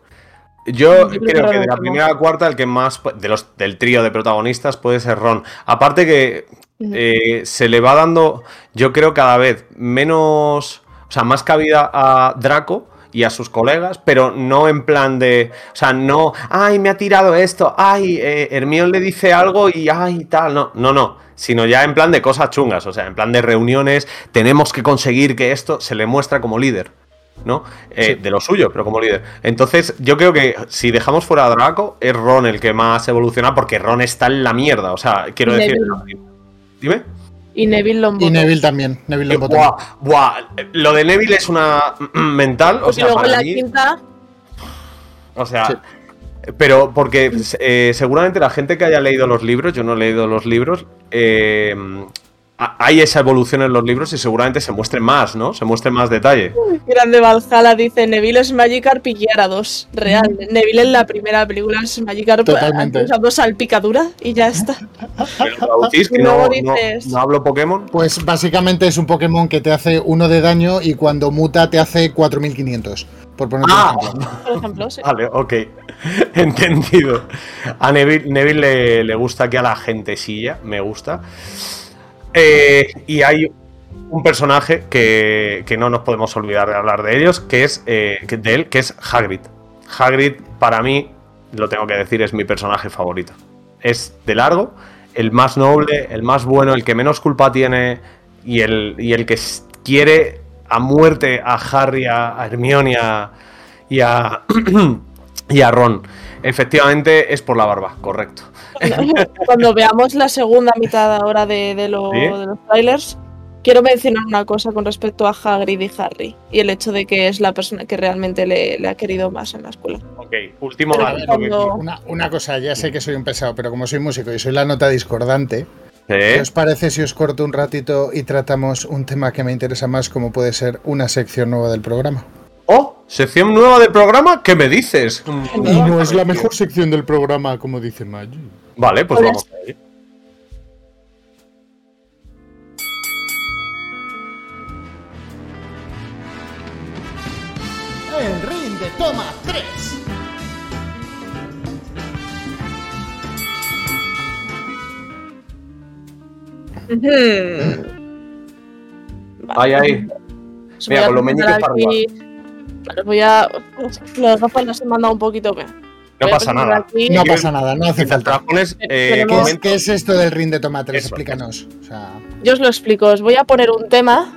Yo creo que de la primera a cuarta el que más, de los, del trío de protagonistas puede ser Ron. Aparte que eh, se le va dando, yo creo, cada vez menos, o sea, más cabida a Draco y a sus colegas, pero no en plan de, o sea, no, ay, me ha tirado esto, ay, eh, Hermione le dice algo y ay, tal, no, no, no, sino ya en plan de cosas chungas, o sea, en plan de reuniones, tenemos que conseguir que esto se le muestra como líder. ¿no? Eh, De lo suyo, pero como líder. Entonces, yo creo que si dejamos fuera a Draco, es Ron el que más evoluciona porque Ron está en la mierda. O sea, quiero decir. Dime. Y Neville Longbottom y Neville también. Neville Eh, Longbottom. buah, buah, Lo de Neville es una mental. O Porque sea, luego en para la mí. quinta O sea. Pero porque eh, seguramente la gente que haya leído los libros, yo no he leído los libros, eh, hay esa evolución en los libros y seguramente se muestre más, ¿no? Se muestre más detalle. Grande Valhalla dice Neville es Magikarp y Gyarados. Real. Neville en la primera película es Magikarp Totalmente. usando salpicadura y ya está. Pero que no, no- dices- no hablo Pokémon. Pues básicamente es un Pokémon que te hace uno de daño y cuando muta te hace 4500. Por ponerte Ah, un ejemplo. Por ejemplo, sí. Vale, ok. Entendido. A Neville, Neville le, le gusta que a la gentecilla, me gusta. Eh, y hay un personaje que, que no nos podemos olvidar de hablar de ellos, que es eh, de él, que es Hagrid. Hagrid, para mí, lo tengo que decir, es mi personaje favorito. Es de largo, el más noble, el más bueno, el que menos culpa tiene y el, y el que quiere a muerte a Harry, a, Hermione y a, y a Ron. Efectivamente es por la barba, correcto. Cuando veamos la segunda mitad ahora de, de lo- ¿Sí? de los trailers, quiero mencionar una cosa con respecto a Hagrid y Harry y el hecho de que es la persona que realmente le, le ha querido más en la escuela. Ok, último cuando- Una, una cosa, ya sé que soy un pesado, pero como soy músico y soy la nota discordante, ¿Eh? ¿qué os parece si os corto un ratito y tratamos un tema que me interesa más, como puede ser una sección nueva del programa? Oh, sección nueva del programa, ¿qué me dices? Y no es la mejor sección del programa, como dice Maggi. Vale, pues vamos a ir. El ring de toma 3. Ahí, ahí. Os Mira, con los meñiques para Os voy a. Las gafas las he mandado un poquito. No pasa nada. aquí- No pasa nada, no hace falta. pones, eh, ¿Qué es, comenta- qué es esto del ring de toma 3? Eso. Explícanos. O sea, Yo os lo explico. Os voy a poner un tema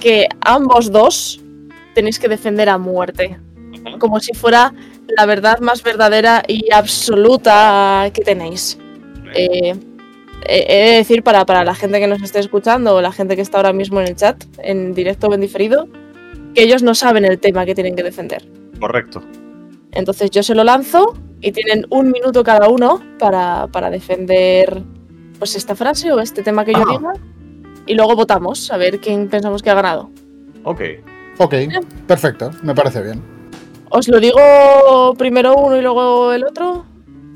que ambos dos tenéis que defender a muerte. Como si fuera la verdad más verdadera y absoluta que tenéis. Eh, he he de decir para, para la gente que nos esté escuchando o la gente que está ahora mismo en el chat, en directo o en diferido, que ellos no saben el tema que tienen que defender. Correcto. Entonces yo se lo lanzo y tienen un minuto cada uno para, para defender pues esta frase o este tema que yo Ah. diga. Y luego votamos a ver quién pensamos que ha ganado. Ok. ok, perfecto, me parece bien. ¿Os lo digo primero uno y luego el otro?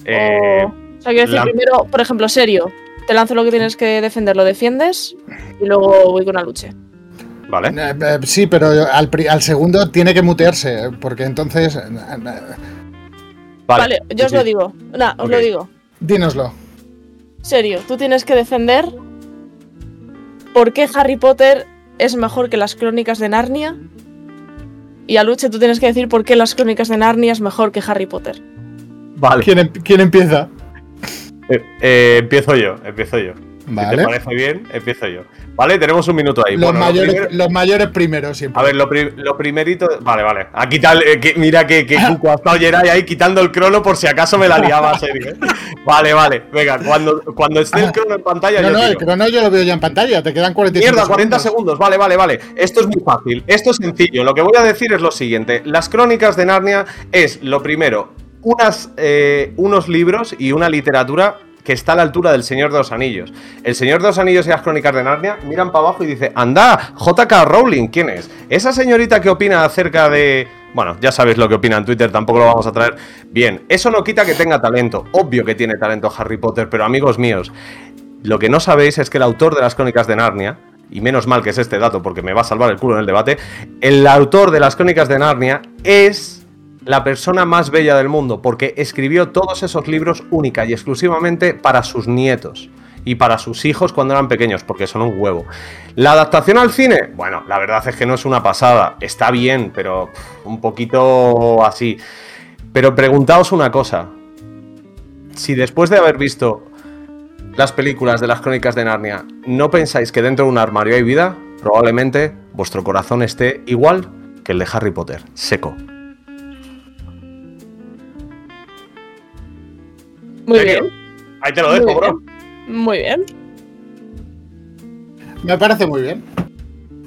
Eh, o, o sea, quiero decir, la- primero, por ejemplo, serio. Te lanzo lo que tienes que defender, lo defiendes y luego voy con la lucha. Vale. Eh, eh, sí, pero al, segundo tiene que mutearse, porque entonces. eh, eh, Vale, yo os Sí, lo digo. Nah, os lo digo. Dínoslo. Serio, tú tienes que defender por qué Harry Potter es mejor que las crónicas de Narnia. Y a Luche tú tienes que decir por qué las crónicas de Narnia es mejor que Harry Potter. Vale. ¿Quién, em- quién empieza? Eh, eh, empiezo yo, empiezo yo. Si te parece bien, empiezo yo. Vale, tenemos un minuto ahí. Los, Bueno, lo mayores, primero- los mayores primero siempre. A ver, lo, pri- lo primerito. Vale, vale. A quitar. eh, que- mira que, que cuco ha estado Geray ahí quitando el crono por si acaso me la liaba serio. ¿eh? Vale, vale. Venga, cuando, cuando esté el crono en pantalla. no, yo no, el crono yo lo veo ya en pantalla, te quedan 45 Mierda, 40 segundos. Vale, vale, vale. Esto es muy fácil. Esto es sencillo. Lo que voy a decir es lo siguiente. Las crónicas de Narnia es, lo primero, unas, eh, unos libros y una literatura que está a la altura del Señor de los Anillos. El Señor de los Anillos y las crónicas de Narnia miran para abajo y dice, anda, JK Rowling, ¿quién es? Esa señorita que opina acerca de... Bueno, ya sabéis lo que opina en Twitter, tampoco lo vamos a traer. Bien, eso no quita que tenga talento. Obvio que tiene talento Harry Potter, pero amigos míos, lo que no sabéis es que el autor de las crónicas de Narnia, y menos mal que es este dato porque me va a salvar el culo en el debate, el autor de las crónicas de Narnia es la persona más bella del mundo porque escribió todos esos libros única y exclusivamente para sus nietos y para sus hijos cuando eran pequeños, porque son un huevo. La adaptación al cine, bueno, la verdad es que no es una pasada, está bien, pero un poquito así. Pero preguntaos una cosa, si después de haber visto las películas de las crónicas de Narnia, ¿no pensáis que dentro de un armario hay vida? Probablemente vuestro corazón esté igual que el de Harry Potter, seco. Muy bien. Ahí te lo Muy dejo, bien. bro. Muy bien. Me parece muy bien.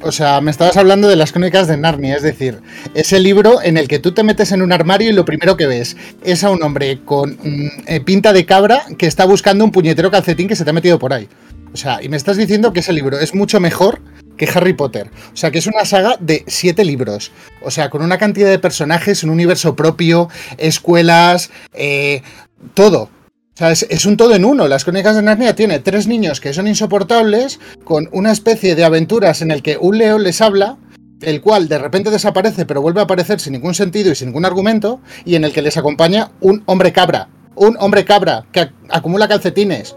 O sea, me estabas hablando de las crónicas de Narnia, es decir, ese libro en el que tú te metes en un armario y lo primero que ves es a un hombre con mm, eh, pinta de cabra que está buscando un puñetero calcetín que se te ha metido por ahí. O sea, y me estás diciendo que ese libro es mucho mejor que Harry Potter. O sea, que es una saga de siete libros. O sea, con una cantidad de personajes, un universo propio, escuelas, eh, todo. Sea, es, un todo en uno. Las crónicas de Narnia tiene tres niños que son insoportables, con una especie de aventuras en el que un león les habla, el cual de repente desaparece pero vuelve a aparecer sin ningún sentido y sin ningún argumento, y en el que les acompaña un hombre cabra. Un hombre cabra que ac- acumula calcetines.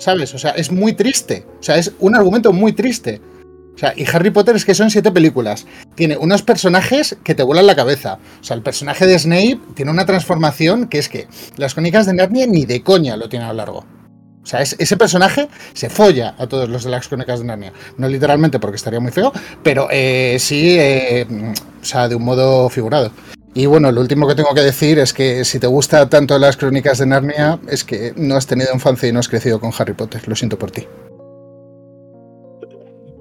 ¿Sabes? O sea, es muy triste. O sea, es un argumento muy triste. O sea, y Harry Potter es que son siete películas. Tiene unos personajes que te vuelan la cabeza. O sea, el personaje de Snape tiene una transformación que es que las crónicas de Narnia ni de coña lo tiene a lo largo. O sea, es- ese personaje se folla a todos los de las crónicas de Narnia. No literalmente porque estaría muy feo, pero eh, sí, eh, o sea, de un modo figurado. Y bueno, lo último que tengo que decir es que si te gusta tanto las crónicas de Narnia, es que no has tenido infancia y no has crecido con Harry Potter. Lo siento por ti.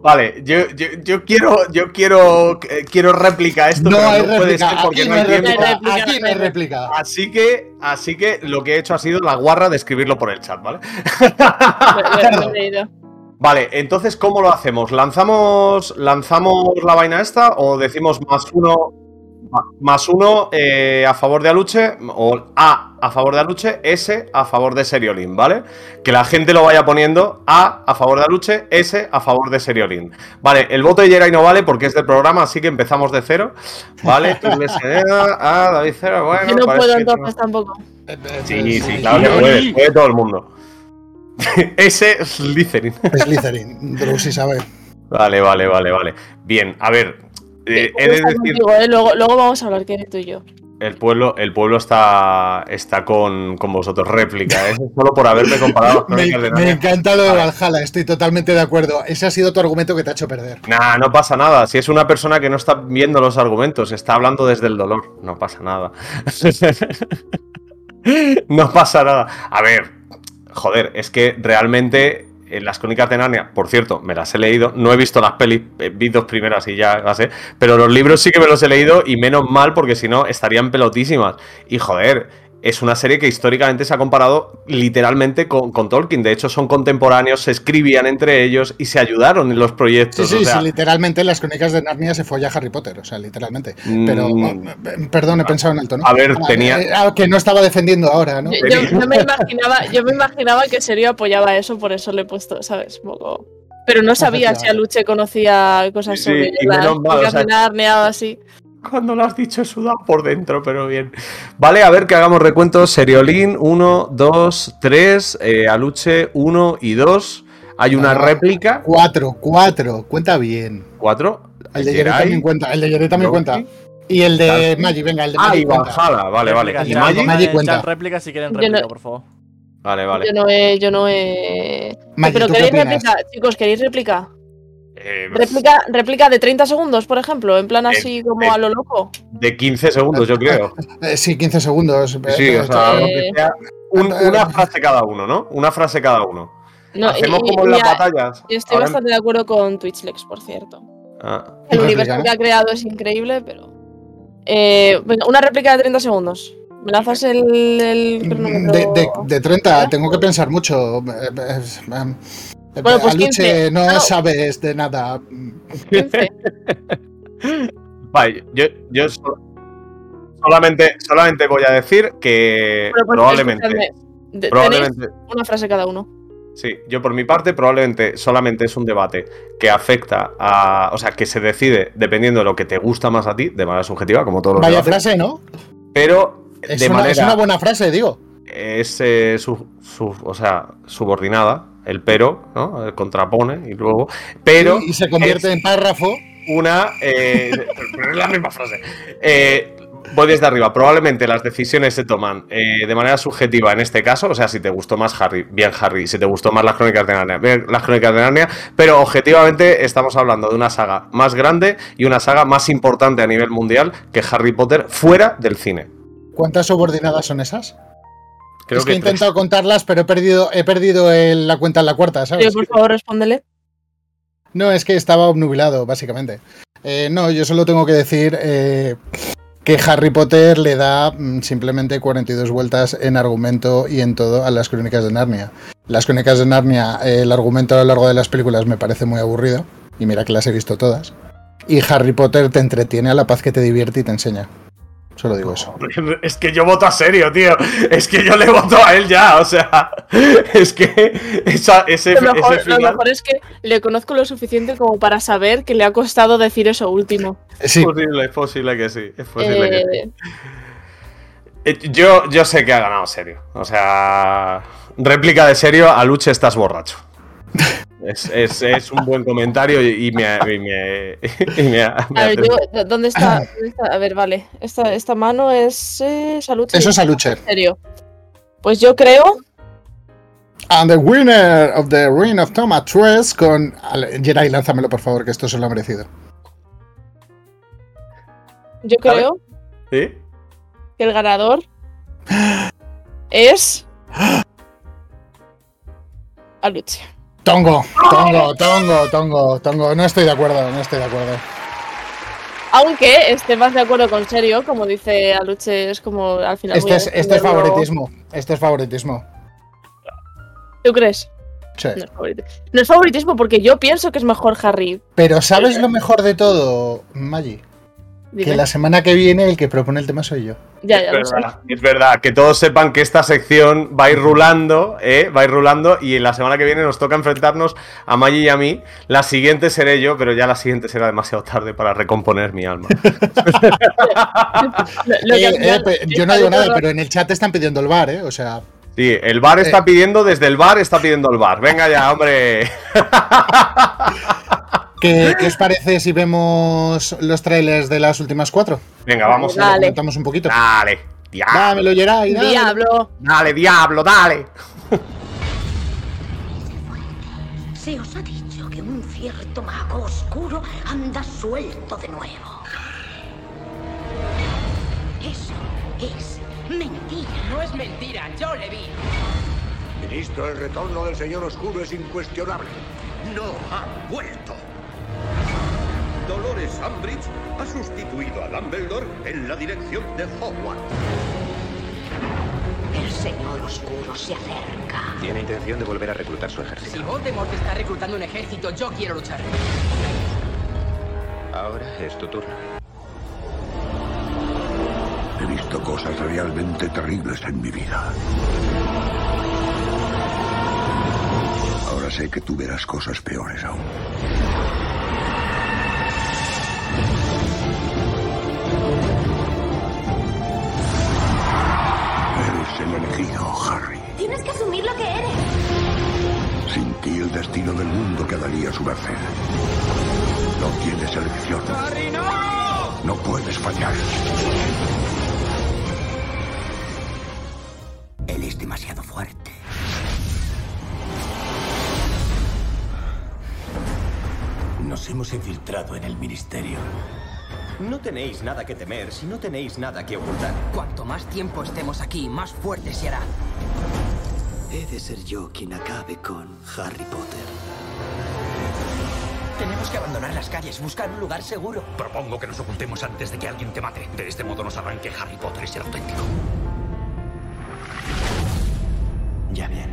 Vale, yo, yo, yo quiero, yo quiero, eh, quiero réplica a esto, No pero hay no puede réplica, ser porque aquí no hay tiempo. réplica, aquí no hay réplica. Así que, así que lo que he hecho ha sido la guarra de escribirlo por el chat, ¿vale? Vale, entonces, ¿cómo lo hacemos? ¿Lanzamos, ¿Lanzamos la vaina esta o decimos más uno? Más uno eh, a favor de Aluche, o A a favor de Aluche, S a favor de Seriolin, ¿vale? Que la gente lo vaya poniendo A a favor de Aluche, S a favor de Seriolin. Vale, el voto de Jerai no vale porque es del programa, así que empezamos de cero, ¿vale? Tú le a David Cero, bueno. Yo no puedo entonces tampoco. Sí, sí, claro que puede, puede todo el mundo. S Slytherin. Slytherin, Drusy sabe. Vale, vale, vale, vale. Bien, a ver. Eh, he de decir, contigo, ¿eh? luego, luego vamos a hablar que eres tú y yo. el pueblo, el pueblo está, está con, con vosotros. Réplica, ¿eh? Solo por haberme comparado con Me, de me encanta lo de Valhalla, estoy totalmente de acuerdo. Ese ha sido tu argumento que te ha hecho perder. Nah, no pasa nada. Si es una persona que no está viendo los argumentos, está hablando desde el dolor. No pasa nada. no pasa nada. A ver, joder, es que realmente en las crónicas de Narnia, por cierto, me las he leído. No he visto las pelis, eh, vi dos primeras y ya las sé. Pero los libros sí que me los he leído y menos mal porque si no estarían pelotísimas. Y joder. Es una serie que históricamente se ha comparado literalmente con, con Tolkien. De hecho, son contemporáneos, se escribían entre ellos y se ayudaron en los Sí, proyectos. sí, o sea, sí, literalmente en las crónicas de Narnia se folla Harry Potter, o sea, literalmente. Mm. Pero, eh, perdón, he pensado en alto, ¿no? A ver, Ah, tenía- eh, ah, que no estaba defendiendo ahora, ¿no? Yo, yo- yo me imaginaba, yo me imaginaba que Serio apoyaba eso, por eso le he puesto, ¿sabes? Un poco. Pero no sabía si Aluche conocía cosas Sí, sobre y las menos mal, crónicas o sea, de Narnia o así. Cuando lo has dicho he sudado por dentro, pero bien. Vale, a ver que hagamos recuentos. Seriolín, 1, 2, 3. Aluche, 1 y 2. Hay una Ah, réplica. Cuatro, cuatro, cuenta bien. 4. El de Yere también cuenta, el de Yere también Loki. cuenta. Y el de. Maggi, venga, el de Ah, Maggi y. Valhalla, vale, vale. Réplica, ¿Y? Maggi eh, cuenta. réplica si quieren réplica, no- por favor. Vale, vale. Yo no he. Yo no he... Maggi, Pero ¿tú qué queréis réplica, chicos, ¿queréis réplica? Eh, Réplica, réplica de 30 segundos, por ejemplo, en plan así como eh, a lo loco. de 15 segundos, yo creo. Eh, sí, 15 segundos. Sí, Eh, o sea, eh, lo que sea, un- una frase cada uno, ¿no? Una frase cada uno. No, Hacemos y- como en y las ya- batallas. Estoy Ahora- bastante de acuerdo con Twitchlex, por cierto. Ah. El universo que ha creado es increíble, pero. Eh, venga, una réplica de 30 segundos. ¿Me lanzas el, el cronómetro? de, de, de 30, tengo que pensar mucho. Eh, Bueno, pues Aluche, 15. no no. sabes de nada. 15. Vale, yo, yo so- solamente, solamente voy a decir que Bueno, pues, probablemente. de- probablemente una frase cada uno. Sí, yo por mi parte probablemente solamente es un debate que afecta a, o sea, que se decide dependiendo de lo que te gusta más a ti, de manera subjetiva, como todos los Vaya debates, frase, ¿no? pero Es de una, manera es una buena frase, digo. es, eh, su- su- o sea, subordinada, el pero, ¿no? El contrapone y luego, pero y, y se convierte en párrafo. una, eh, la misma frase. Eh, voy desde arriba. Probablemente las decisiones se toman eh, de manera subjetiva en este caso. O sea, si te gustó más Harry, bien Harry. Si te gustó más las crónicas de Narnia, bien las crónicas de Narnia. Pero objetivamente estamos hablando de una saga más grande y una saga más importante a nivel mundial que Harry Potter fuera del cine. ¿Cuántas subordinadas son esas? Creo es que, he tres. intentado contarlas, pero he perdido, he perdido el- la cuenta en la cuarta, ¿sabes? por favor, respóndele. No, es que estaba obnubilado, básicamente. Eh, no, yo solo tengo que decir eh, que Harry Potter le da mm, simplemente 42 vueltas en argumento y en todo a las crónicas de Narnia. Las crónicas de Narnia, eh, el argumento a lo largo de las películas me parece muy aburrido, y mira que las he visto todas. Y Harry Potter te entretiene a la paz que te divierte y te enseña. Solo digo eso. Es que yo voto a serio, tío. Es que yo le voto a él ya. O sea, es que esa- ese, Lo mejor, ese lo final- mejor es que le conozco lo suficiente como para saber que le ha costado decir eso último. Sí, Es posible, es posible que sí. Es posible que sí. Eh, Eh, Yo, yo sé que ha ganado serio. O sea, réplica de serio, a Luche estás borracho. Es, es- es un buen comentario y, y me, y me- y me- me a ver, yo, ¿dónde está, dónde está? A ver, vale. Esta, esta mano es eh, salud. eso es Aluche. En serio. Pues yo creo. And the winner of the Ring of Thomas 3 con... Geray, lánzamelo por favor, que esto se lo ha merecido. Yo creo ¿Sí? que el ganador es. Aluche. Tongo, tongo, tongo, tongo, tongo. No estoy de acuerdo, no estoy de acuerdo. Aunque esté más de acuerdo con serio, como dice Aluche, es como al final. Este es, este es favoritismo. Este es favoritismo. ¿Tú crees? Sí. No es, favoritismo. no es favoritismo porque yo pienso que es mejor Harry. Pero ¿sabes lo mejor de todo, Que la semana que viene el que propone el tema soy yo. Ya, ya es, lo sé. verdad, es verdad, que todos sepan que esta sección va a ir rulando, ¿eh? va a ir rulando y en la semana que viene nos toca enfrentarnos a Maggi y a mí. La siguiente seré yo, pero ya la siguiente será demasiado tarde para recomponer mi alma. Eh, eh, yo no digo nada, pero en el chat están pidiendo el bar, ¿eh? O sea, Sí, el bar está Eh. pidiendo, desde el bar está pidiendo el bar. Venga ya, hombre. ¿qué, qué os parece si vemos los trailers de las últimas cuatro? Venga, vamos. Y lo Dale. comentamos un poquito. Dale. Diablo. Dámelo, Geray, dámelo. Diablo. Dale, diablo, dale. Se os ha dicho que un cierto mago oscuro anda suelto de nuevo. Eso es mentira. No es mentira, yo le vi. Ministro, el retorno del Señor Oscuro es incuestionable. No ha vuelto. Dolores Umbridge ha sustituido a Dumbledore en la dirección de Hogwarts. El señor oscuro se acerca. Tiene intención de volver a reclutar su ejército. Si Voldemort está reclutando un ejército, yo quiero luchar. Ahora es tu turno. He visto cosas realmente terribles en mi vida. Ahora sé que tú verás cosas peores aún. Elegido, Harry. Tienes que asumir lo que eres. Sin ti el destino del mundo quedaría a su merced. No tienes elección. ¡Harry, no! No puedes fallar. Él es demasiado fuerte. Nos hemos infiltrado en el ministerio. No tenéis nada que temer si no tenéis nada que ocultar. Cuanto más tiempo estemos aquí, más fuerte se hará. He de ser yo quien acabe con Harry Potter. Tenemos que abandonar las calles, buscar un lugar seguro. Propongo que nos ocultemos antes de que alguien te mate. De este modo no sabrán que Harry Potter es el auténtico. Ya vienen.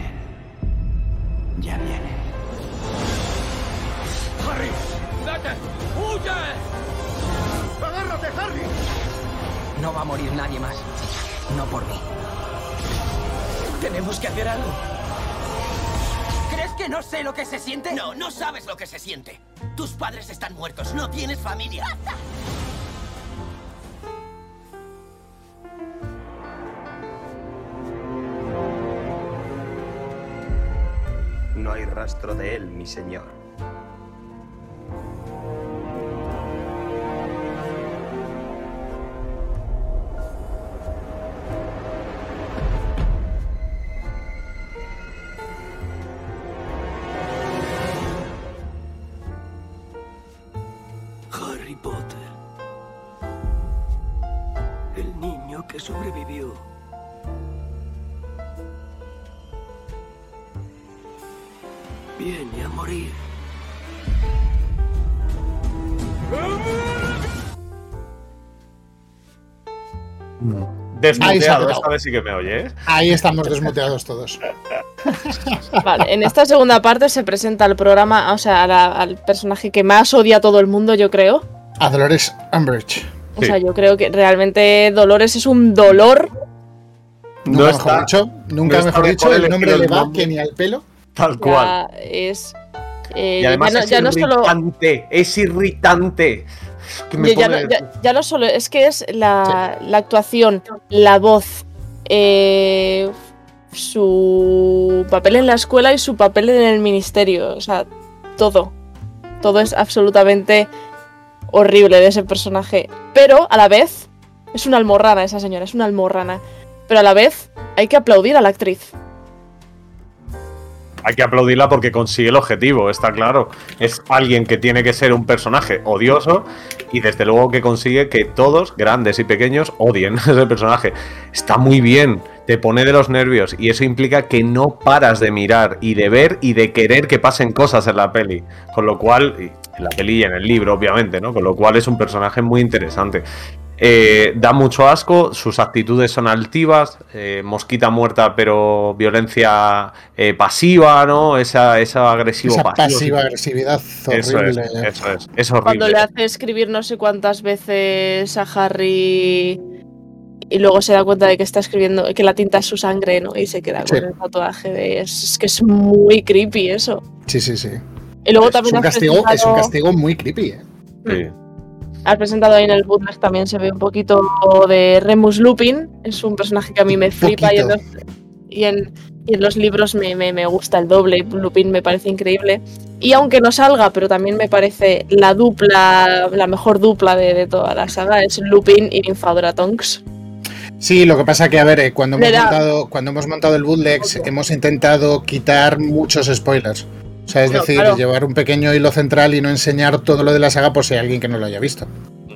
Va a morir nadie más. No por mí. Tenemos que hacer algo. ¿Crees que no sé lo que se siente? No, no sabes lo que se siente. Tus padres están muertos, no tienes familia. No hay rastro de él, mi señor. Desmuteado, esta vez sí que me oye, ¿eh? Ahí estamos desmuteados todos. Vale, en esta segunda parte se presenta el programa, o sea, la- al personaje que más odia a todo el mundo, yo creo. A Dolores Umbridge. O sea, yo creo que realmente Dolores es un dolor. Nunca No mejor está- dicho, nunca no mejor dicho, el nombre le va nombre. que ni al pelo. Tal Ya cual. es. eh, Y además ya no, es ya no solo. irritante, es irritante. Es que me Ya, pone- no, ya- ya no solo, es que es la, la actuación, la voz, eh, su papel en la escuela y su papel en el ministerio. O sea, todo. Todo es absolutamente horrible de ese personaje. Pero a la vez, es una almorrana esa señora, es una almorrana. Pero a la vez, hay que aplaudir a la actriz. Hay que aplaudirla porque consigue el objetivo, está claro. Es alguien que tiene que ser un personaje odioso y desde luego que consigue que todos, grandes y pequeños, odien a ese personaje. Está muy bien, te pone de los nervios y eso implica que no paras de mirar y de ver y de querer que pasen cosas en la peli. Con lo cual, en la peli y en el libro, obviamente, ¿no? Con lo cual es un personaje muy interesante. Eh, da mucho asco, sus actitudes son altivas, eh, mosquita muerta, pero violencia eh, pasiva, ¿no? Esa, esa agresivo Esa pasivo. pasiva agresividad Eso es, horrible. eso es, es horrible. Cuando le hace escribir no sé cuántas veces a Harry y luego se da cuenta de que está escribiendo, que la tinta es su sangre, ¿no? Y se queda Sí. con el tatuaje de. Es, es que es muy creepy eso. Sí, sí, sí. Y luego Es también un, castigo, es un castigo muy creepy. ¿eh? Sí. Has presentado ahí en el bootleg también se ve un poquito de Remus Lupin. Es un personaje que a mí me flipa y en, los, y en- y en los libros me, me- me gusta el doble. Lupin me parece increíble. Y aunque no salga, pero también me parece la dupla, la mejor dupla de, de toda la saga, es Lupin y Ninfadora Tonks. Sí, lo que pasa que, a ver, eh, cuando hemos, Le da- montado, cuando hemos montado el bootleg hemos intentado quitar muchos spoilers. O sea, es No, decir, claro. llevar un pequeño hilo central y no enseñar todo lo de la saga por si hay alguien que no lo haya visto.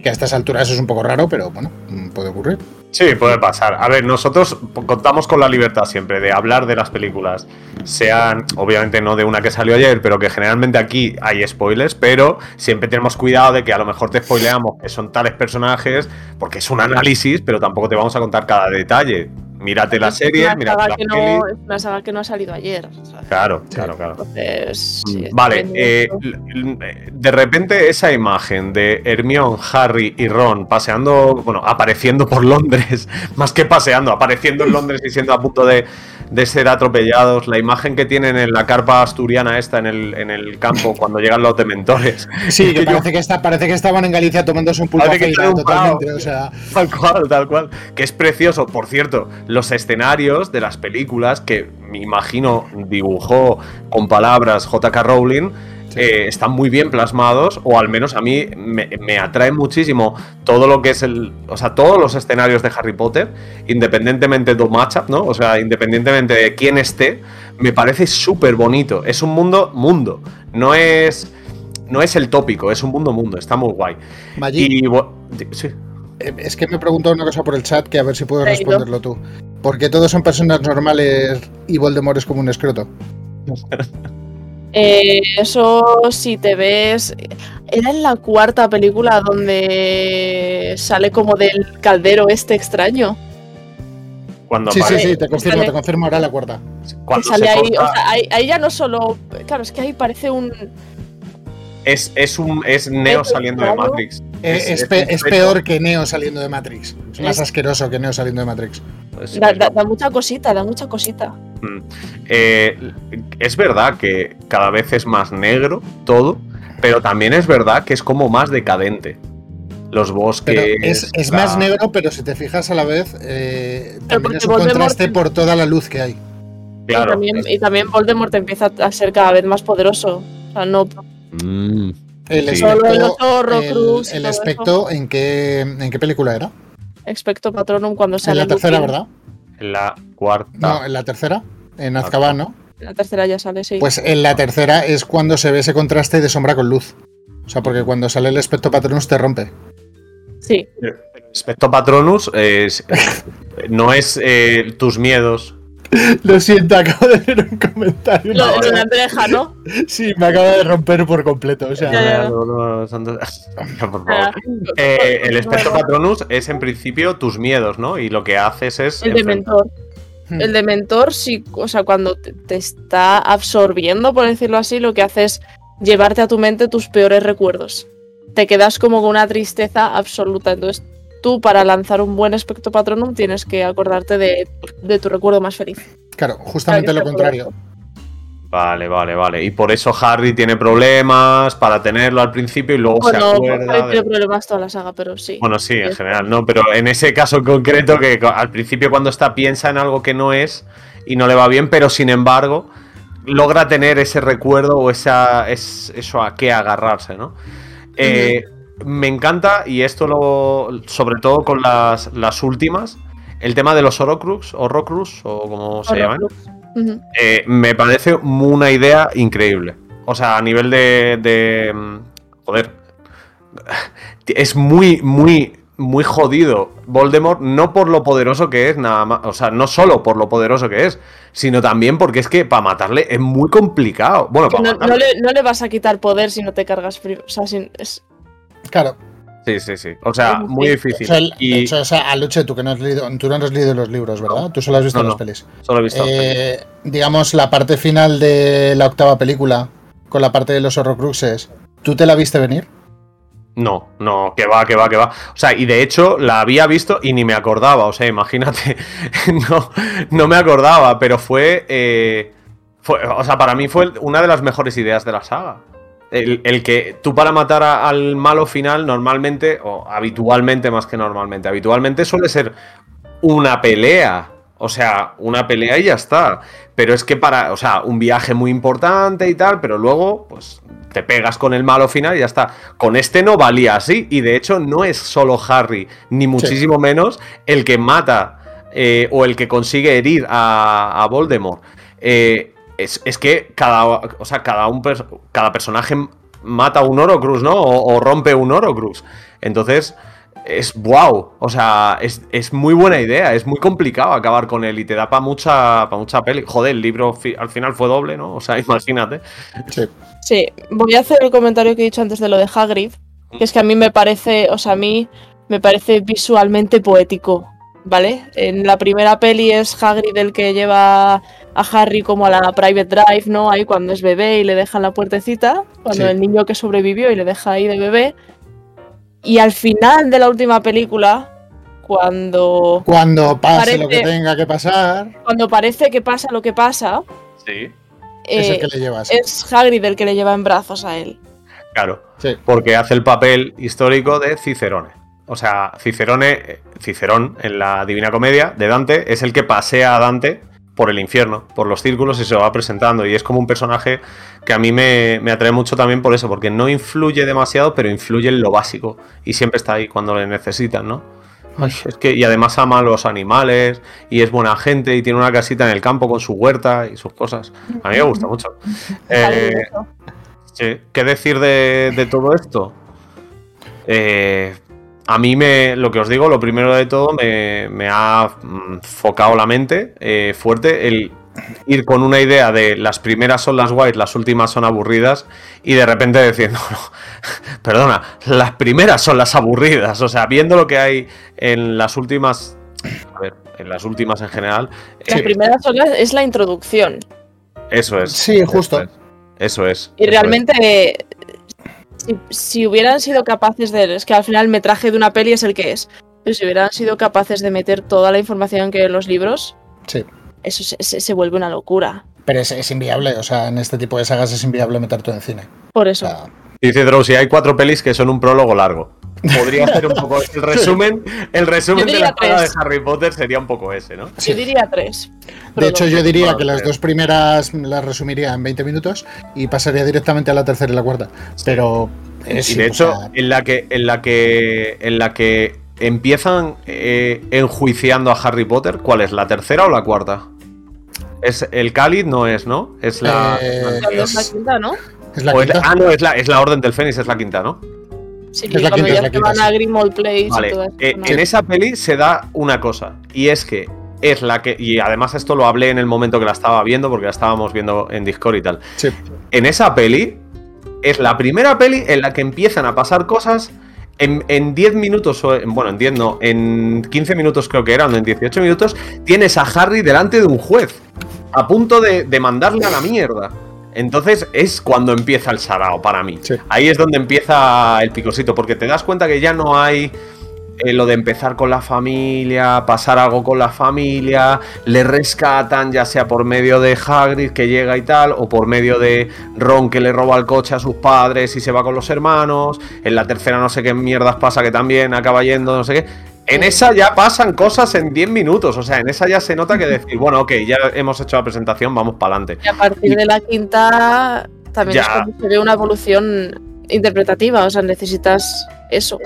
Que a estas alturas es un poco raro, pero bueno, puede ocurrir. Sí, puede pasar. A ver, nosotros contamos con la libertad siempre de hablar de las películas. Sean, obviamente no de una que salió ayer, pero que generalmente aquí hay spoilers, pero siempre tenemos cuidado de que a lo mejor te spoileamos que son tales personajes, porque es un análisis, pero tampoco te vamos a contar cada detalle. Mírate la serie, una mírate la peli. no, es una saga que no ha salido ayer. Claro, claro, claro. Entonces, sí, está Vale, eh, de repente esa imagen de Hermione, Harry y Ron paseando, bueno, apareciendo por Londres, más que paseando, apareciendo en Londres y siendo a punto de, de ser atropellados, la imagen que tienen en la carpa asturiana esta en el, en el campo cuando llegan los dementores. Sí, que yo- parece que, está, parece que estaban en Galicia tomándose un pulpo feira, un totalmente. O sea, Tal cual, tal cual. Que es precioso. Por cierto, los escenarios de las películas que me imagino dibujó con palabras J.K. Rowling. Eh, están muy bien plasmados, o al menos a mí me, me atrae muchísimo todo lo que es el. O sea, todos los escenarios de Harry Potter, independientemente de matchup, ¿no? O sea, independientemente de quién esté, me parece súper bonito. Es un mundo, mundo. No es. No es el tópico, es un mundo, mundo. Está muy guay. Y. Sí. eh, es que me preguntó una cosa por el chat que a ver si Traído. responderlo tú. ¿Por qué todos son personas normales y Voldemort es como un escroto? Eh, eso, si te ves. Era en la cuarta película donde sale como del caldero este extraño. Cuando Sí, sí, sí, te confirmo, Sale- te confirmo ahora la cuarta. Cuando sale se ahí, corta- o sea, ahí, ahí ya no solo. Claro, es que ahí parece un. es, es un es Neo saliendo de. Matrix. Eh, Es- pe- peor que Neo saliendo de Matrix. Es más Es- asqueroso que Neo saliendo de Matrix. Es- Da, es- da- da mucha cosita, da mucha cosita. Mm. Eh, es verdad que cada vez es más negro todo, pero también es verdad que es como más decadente. Los Pero bosques. es, es la- más negro, pero si te fijas a la vez, eh, también porque es un Voldemort- contraste por toda la luz que hay. Claro. y, también, y también Voldemort empieza a ser cada vez más poderoso. O sea, no. Mm. El Sí. El espectro, el eso. espectro ¿en qué, ¿en qué película era? Expecto Patronum cuando En sale. la tercera, Lupin. ¿verdad? En la cuarta. No, en la tercera, en Azkaban, ¿no? En la tercera ya sale, sí. Pues en la tercera es cuando se ve ese contraste de sombra con luz. O sea, porque cuando sale el espectro patronus te rompe. sí. Specto Patronus es- no es eh, tus miedos. Lo siento, acabo de ver un comentario. Lo, de Andreja, ¿no? Sí, me acaba de romper por completo. O sea, Ya, ya. No, no, por favor. Ah, Eh, el Spectro Patronus es en principio tus miedos, ¿no? Y lo que haces es. El enfrentar- dementor. Hmm. El dementor, sí, o sea, cuando te, te está absorbiendo, por decirlo así, lo que hace es llevarte a tu mente tus peores recuerdos. Te quedas como con una tristeza absoluta. Entonces, tú, para lanzar un buen espectro patronum, tienes que acordarte de, de tu recuerdo más feliz. claro, justamente Claro, lo contrario. Vale, vale, vale. Y por eso Harry tiene problemas para tenerlo al principio y luego se acuerda. Harry de- tiene problemas toda la saga, pero sí. Bueno, sí, en general, no, pero en ese caso en concreto, que al principio cuando está piensa en algo que no es y no le va bien, pero sin embargo logra tener ese recuerdo o esa, es, eso a qué agarrarse, ¿no? Eh, Me encanta, y esto lo, sobre todo con las, las últimas, el tema de los Horrocrux, Horrocrux, o como se llaman. Eh, me parece una idea increíble. O sea, a nivel de. de, mm, joder. Es muy, muy, muy jodido Voldemort, no por lo poderoso que es, nada más. O sea, no solo por lo poderoso que es, sino también porque es que para matarle es muy complicado. Bueno, para no, le, no le vas a quitar poder si no te cargas. pri- O sea, sin- es, Claro. Sí, sí, sí. O sea, muy difícil. O sea, el- y De hecho, o sea, Aluche, tú que no has leído, tú no has leído los libros, ¿verdad? Tú solo has visto No, las no. pelis. solo he visto. Eh, digamos, la parte final de la octava película, con la parte de los horrocruxes, ¿tú te la viste venir? No, no, que va, que va, que va. O sea, y de hecho la había visto y ni me acordaba. O sea, imagínate. no, no me acordaba, pero fue, eh, fue. O sea, para mí fue una de las mejores ideas de la saga. El, que tú para matar al malo final, normalmente, o habitualmente más que normalmente, habitualmente suele ser una pelea. O sea, una pelea y ya está. Pero es que para, o sea, un viaje muy importante y tal, pero luego, pues, te pegas con el malo final y ya está. Con este no valía así. Y de hecho, no es solo Harry, ni muchísimo menos el que mata eh, o el que consigue herir a, a Voldemort. Eh, es, es que cada, o sea, cada, un cada personaje mata un Horocrux, ¿no? O, o rompe un Horocrux. Entonces, es wow. O sea, es, es muy buena idea. Es muy complicado acabar con él y te da para mucha, pa mucha peli. Joder, el libro fi- al final fue doble, ¿no? O sea, imagínate. Sí. Sí, voy a hacer el comentario que he dicho antes de lo de Hagrid, que es que a mí me parece, o sea, a mí me parece visualmente poético, ¿vale? En la primera peli es Hagrid el que lleva a Harry como a la private drive, ¿no? Ahí cuando es bebé y le dejan la puertecita, cuando Sí. el niño que sobrevivió y le deja ahí de bebé. Y al final de la última película, cuando, Cuando pase lo que tenga que pasar, cuando parece que pasa lo que pasa, Sí. es el eh, que le llevas. es Hagrid el que le lleva en brazos a él. Claro. Sí. Porque hace el papel histórico de Cicerone. O sea, Cicerone, eh, Cicerón en la Divina Comedia de Dante es el que pasea a Dante por el infierno, por los círculos y se va presentando. Y es como un personaje que a mí me, me atrae mucho también por eso, porque no influye demasiado, pero influye en lo básico. Y siempre está ahí cuando le necesitan, ¿no? Ay, es que, y además ama a los animales, y es buena gente, y tiene una casita en el campo con su huerta y sus cosas. A mí me gusta mucho. Eh, ¿Qué decir de, de todo esto? Eh, a mí me, lo que os digo, lo primero de todo, me, me ha mm, focado la mente eh, fuerte el ir con una idea de las primeras son las guays, las últimas son aburridas, y de repente decir, no, no, perdona, las primeras son las aburridas. O sea, viendo lo que hay en las últimas, a ver, en las últimas en general, eh, primera sola es la introducción. eso es. Sí, justo. Eso es. Y eso es. realmente, eh, si, si hubieran sido capaces de. Es que al final el metraje de una peli es el que es. Pero si hubieran sido capaces de meter toda la información que hay en los libros, Sí. eso se, se- se vuelve una locura. Pero es, es inviable, o sea, en este tipo de sagas es inviable meter todo en cine. Por eso. Dice Drowsy, hay cuatro pelis que son un prólogo largo. Podría ser un poco el resumen, el resumen de la saga de. Harry Potter sería un poco ese, ¿no? Yo diría tres. De hecho, yo diría que las dos primeras las resumiría en 20 minutos y pasaría directamente a la tercera y la cuarta. Pero es, y de o hecho, sea, en la que, en la que, en la que empiezan eh, enjuiciando a Harry Potter, ¿cuál es? ¿La tercera o la cuarta? Es el cáliz, no es, ¿no? Es la. Eh, es la quinta, ¿no? es la es ah, no, es la, es la Orden del Fénix, es la quinta, ¿no? Sí, Es la cuando quinta, es ya la se quinta, van sí. a Place y todo eso. eh, ¿no? en esa peli se da una cosa, y es que es la que, y además esto lo hablé en el momento que la estaba viendo, porque la estábamos viendo en Discord y tal. Sí. En esa peli, es la primera peli en la que empiezan a pasar cosas en, en 10 minutos, o en- bueno, en 10 no, en 15 minutos creo que eran, o en 18 minutos, tienes a Harry delante de un juez, a punto de, de mandarle a la mierda. Entonces es cuando empieza el sarao para mí. Sí. Ahí es donde empieza el picosito, porque te das cuenta que ya no hay eh, lo de empezar con la familia, pasar algo con la familia, le rescatan, ya sea por medio de Hagrid que llega y tal, o por medio de Ron que le roba el coche a sus padres y se va con los hermanos. En la tercera no sé qué mierdas pasa que también acaba yendo, no sé qué. En esa ya pasan cosas en 10 minutos, o sea, en esa ya se nota que decir, bueno, ok, ya hemos hecho la presentación, vamos para adelante. Y a partir de la quinta también es cuando se ve una evolución interpretativa. O sea, necesitas eso.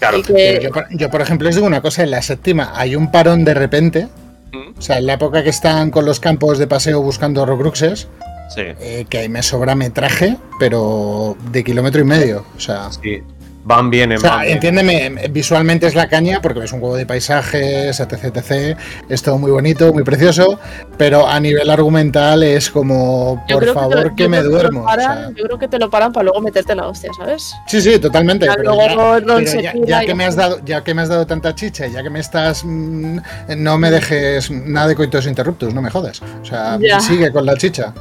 Claro. Que- yo, por- yo, por ejemplo, os digo una cosa, en la séptima hay un parón de repente. Mm. O sea, en la época que están con los campos de paseo buscando Horcruxes, Sí. eh, que ahí me sobra metraje, pero de kilómetro y medio. O sea, Sí. Van bien en O sea, van bien. entiéndeme, visualmente es la caña porque es un juego de paisajes, etc, etc. Es todo muy bonito, muy precioso, pero a nivel argumental es como, por favor, que, me duermo. o paran- sea. yo creo que te lo paran para luego meterte la hostia, ¿sabes? Sí, sí, totalmente. Ya pero luego ya, Ron pero se ya- tira ya y que me has dado, ya que me has dado tanta chicha y ya que me estás, mm, no me dejes nada de coitos interruptus, no me jodas. O sea, Ya. sigue con la chicha.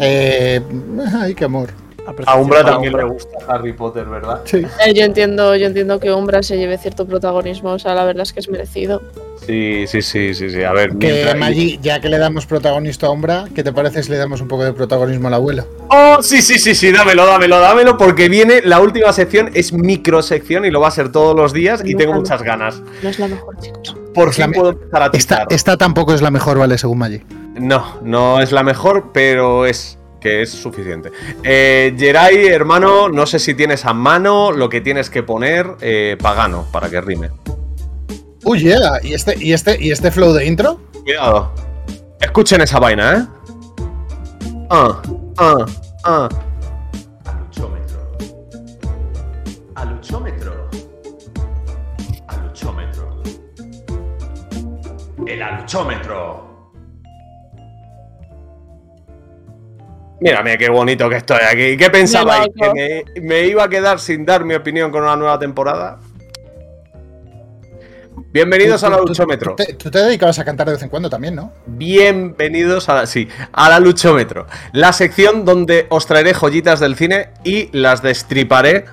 Eh, ay, qué amor. A Umbra también le gusta Harry Potter, ¿verdad? Sí. Eh, yo entiendo, yo entiendo que Umbra se lleve cierto protagonismo, o sea, la verdad es que es merecido. Sí, sí, sí, sí, sí. A ver, Que mientras- Maggi, ya que le damos protagonista a Umbra, ¿qué te parece si le damos un poco de protagonismo al abuelo? Oh, sí, sí, sí, sí, dámelo, dámelo, dámelo, porque viene la última sección, es microsección y lo va a ser todos los días y tengo muchas ganas. No es la mejor, chicos. Por la fin puedo empezar a Esta, esta tampoco es la mejor, ¿vale? Según Maggi. No, no es la mejor, pero es que es suficiente. Eh, Jerai, hermano, no sé si tienes a mano lo que tienes que poner eh, pagano para que rime. Uy, yeah. ¿Y este, y, este, ¿Y este flow de intro? Cuidado. Escuchen esa vaina, ¿eh? Ah, ah, ah. Aluchómetro. Aluchómetro. Aluchómetro. El aluchómetro. Mira, mira qué bonito que estoy aquí. ¿Qué pensabais? ¿Que me, me iba a quedar sin dar mi opinión con una nueva temporada? Bienvenidos al Luchómetro. Tú te, tú te dedicabas a cantar de vez en cuando también, ¿no? Bienvenidos a la, sí, a la Luchómetro, la sección donde os traeré joyitas del cine y las destriparé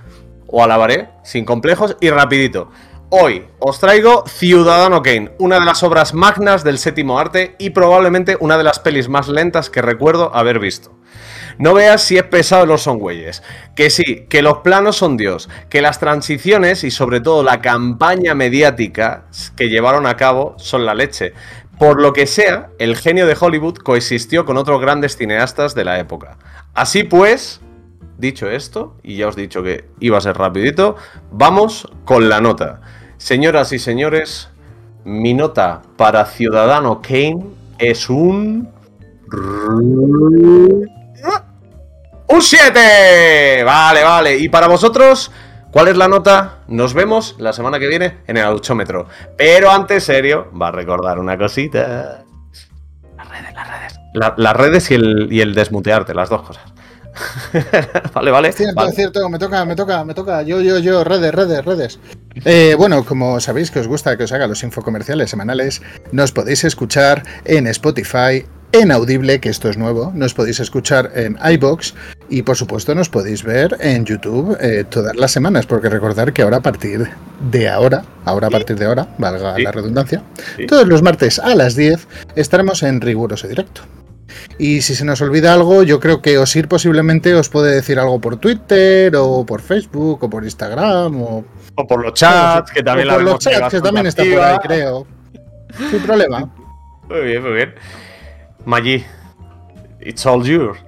o alabaré sin complejos y rapidito. Hoy os traigo Ciudadano Kane, una de las obras magnas del séptimo arte y probablemente una de las pelis más lentas que recuerdo haber visto. No veas si es pesado los son güeyes. Que sí, que los planos son Dios, que las transiciones y sobre todo la campaña mediática que llevaron a cabo son la leche. Por lo que sea, el genio de Hollywood coexistió con otros grandes cineastas de la época. Así pues, dicho esto, y ya os he dicho que iba a ser rapidito, vamos con la nota. Señoras y señores, mi nota para Ciudadano Kane es un... ¡Un 7! Vale, vale. Y para vosotros, ¿cuál es la nota? Nos vemos la semana que viene en el auchómetro. Pero antes, serio, va a recordar una cosita. Las redes, las redes. La- las redes y el, y el desmutearte, las dos cosas. vale, vale. Cierto, Vale. cierto, me toca, me toca, me toca. Yo, yo, yo, redes, redes, redes. Eh, bueno, como sabéis que os gusta que os haga los infocomerciales semanales, nos podéis escuchar en Spotify, en Audible, que esto es nuevo, nos podéis escuchar en iBox y por supuesto nos podéis ver en YouTube eh, todas las semanas, porque recordar que ahora a partir de ahora, ahora a partir de ahora, valga Sí. la redundancia, Sí. todos los martes a las 10 estaremos en riguroso directo. Y si se nos olvida algo, yo creo que Osir posiblemente os puede decir algo por Twitter, o por Facebook, o por Instagram, o, O por los chats, que también o la los chats, que también está por ahí, creo. Sin problema. Muy bien, muy bien. Maggi, it's all yours.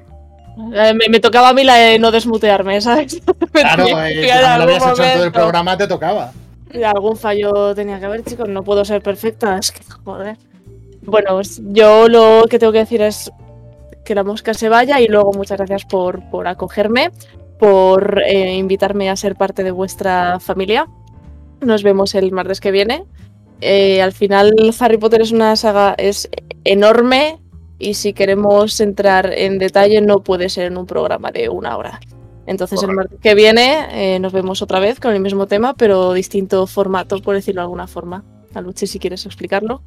Eh, me, me tocaba a mí la de no desmutearme, ¿sabes? Claro, eh, lo habías hecho en todo el programa, te tocaba. Y algún fallo tenía que haber, chicos. No puedo ser perfecta. Es que, joder. Bueno, pues yo lo que tengo que decir es que la mosca se vaya y luego muchas gracias por, por acogerme, por eh, invitarme a ser parte de vuestra familia. Nos vemos el martes que viene. Eh, al final, Harry Potter es una saga es enorme y si queremos entrar en detalle no puede ser en un programa de una hora. Entonces el martes que viene eh, nos vemos otra vez con el mismo tema, pero distinto formato, por decirlo de alguna forma. Aluche, si quieres explicarlo.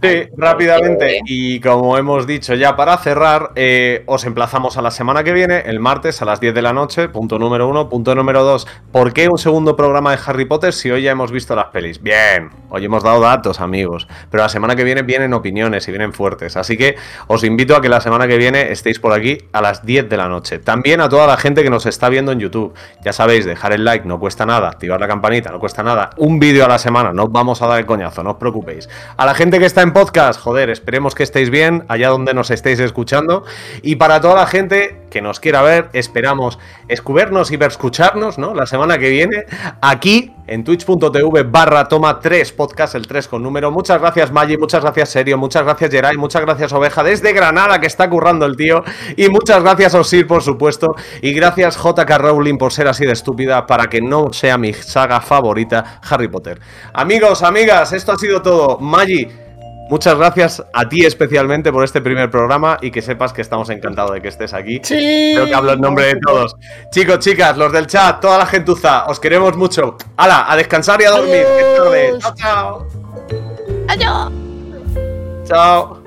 Sí, rápidamente. Y como hemos dicho ya para cerrar, eh, os emplazamos a la semana que viene, el martes a las 10 de la noche. Punto número uno. Punto número dos. ¿Por qué un segundo programa de Harry Potter si hoy ya hemos visto las pelis? Bien, hoy hemos dado datos, amigos. Pero la semana que viene vienen opiniones y vienen fuertes. Así que os invito a que la semana que viene estéis por aquí a las 10 de la noche. También a toda la gente que nos está viendo en YouTube. Ya sabéis, dejar el like no cuesta nada, activar la campanita no cuesta nada. Un vídeo a la semana, no os vamos a dar el coñazo, no os preocupéis. A la gente que está en en podcast, joder, esperemos que estéis bien allá donde nos estéis escuchando. Y para toda la gente que nos quiera ver, esperamos escubernos y ver escucharnos, ¿no? La semana que viene, aquí en twitch.tv barra toma 3 podcast, el 3 con número. Muchas gracias Maggi, muchas gracias Serio, muchas gracias Geray, muchas gracias Oveja desde Granada que está currando el tío. Y muchas gracias Osir, por supuesto. Y gracias JK Rowling por ser así de estúpida para que no sea mi saga favorita, Harry Potter. Amigos, amigas, esto ha sido todo. Maggi, Muchas gracias a ti especialmente por este primer programa y que sepas que estamos encantados de que estés aquí. Sí. Creo que hablo en nombre de todos. Chicos, chicas, los del chat, toda la gentuza, os queremos mucho. ¡Hala! A descansar y a dormir. que es tarde. Chao, chao. Adiós. Chao.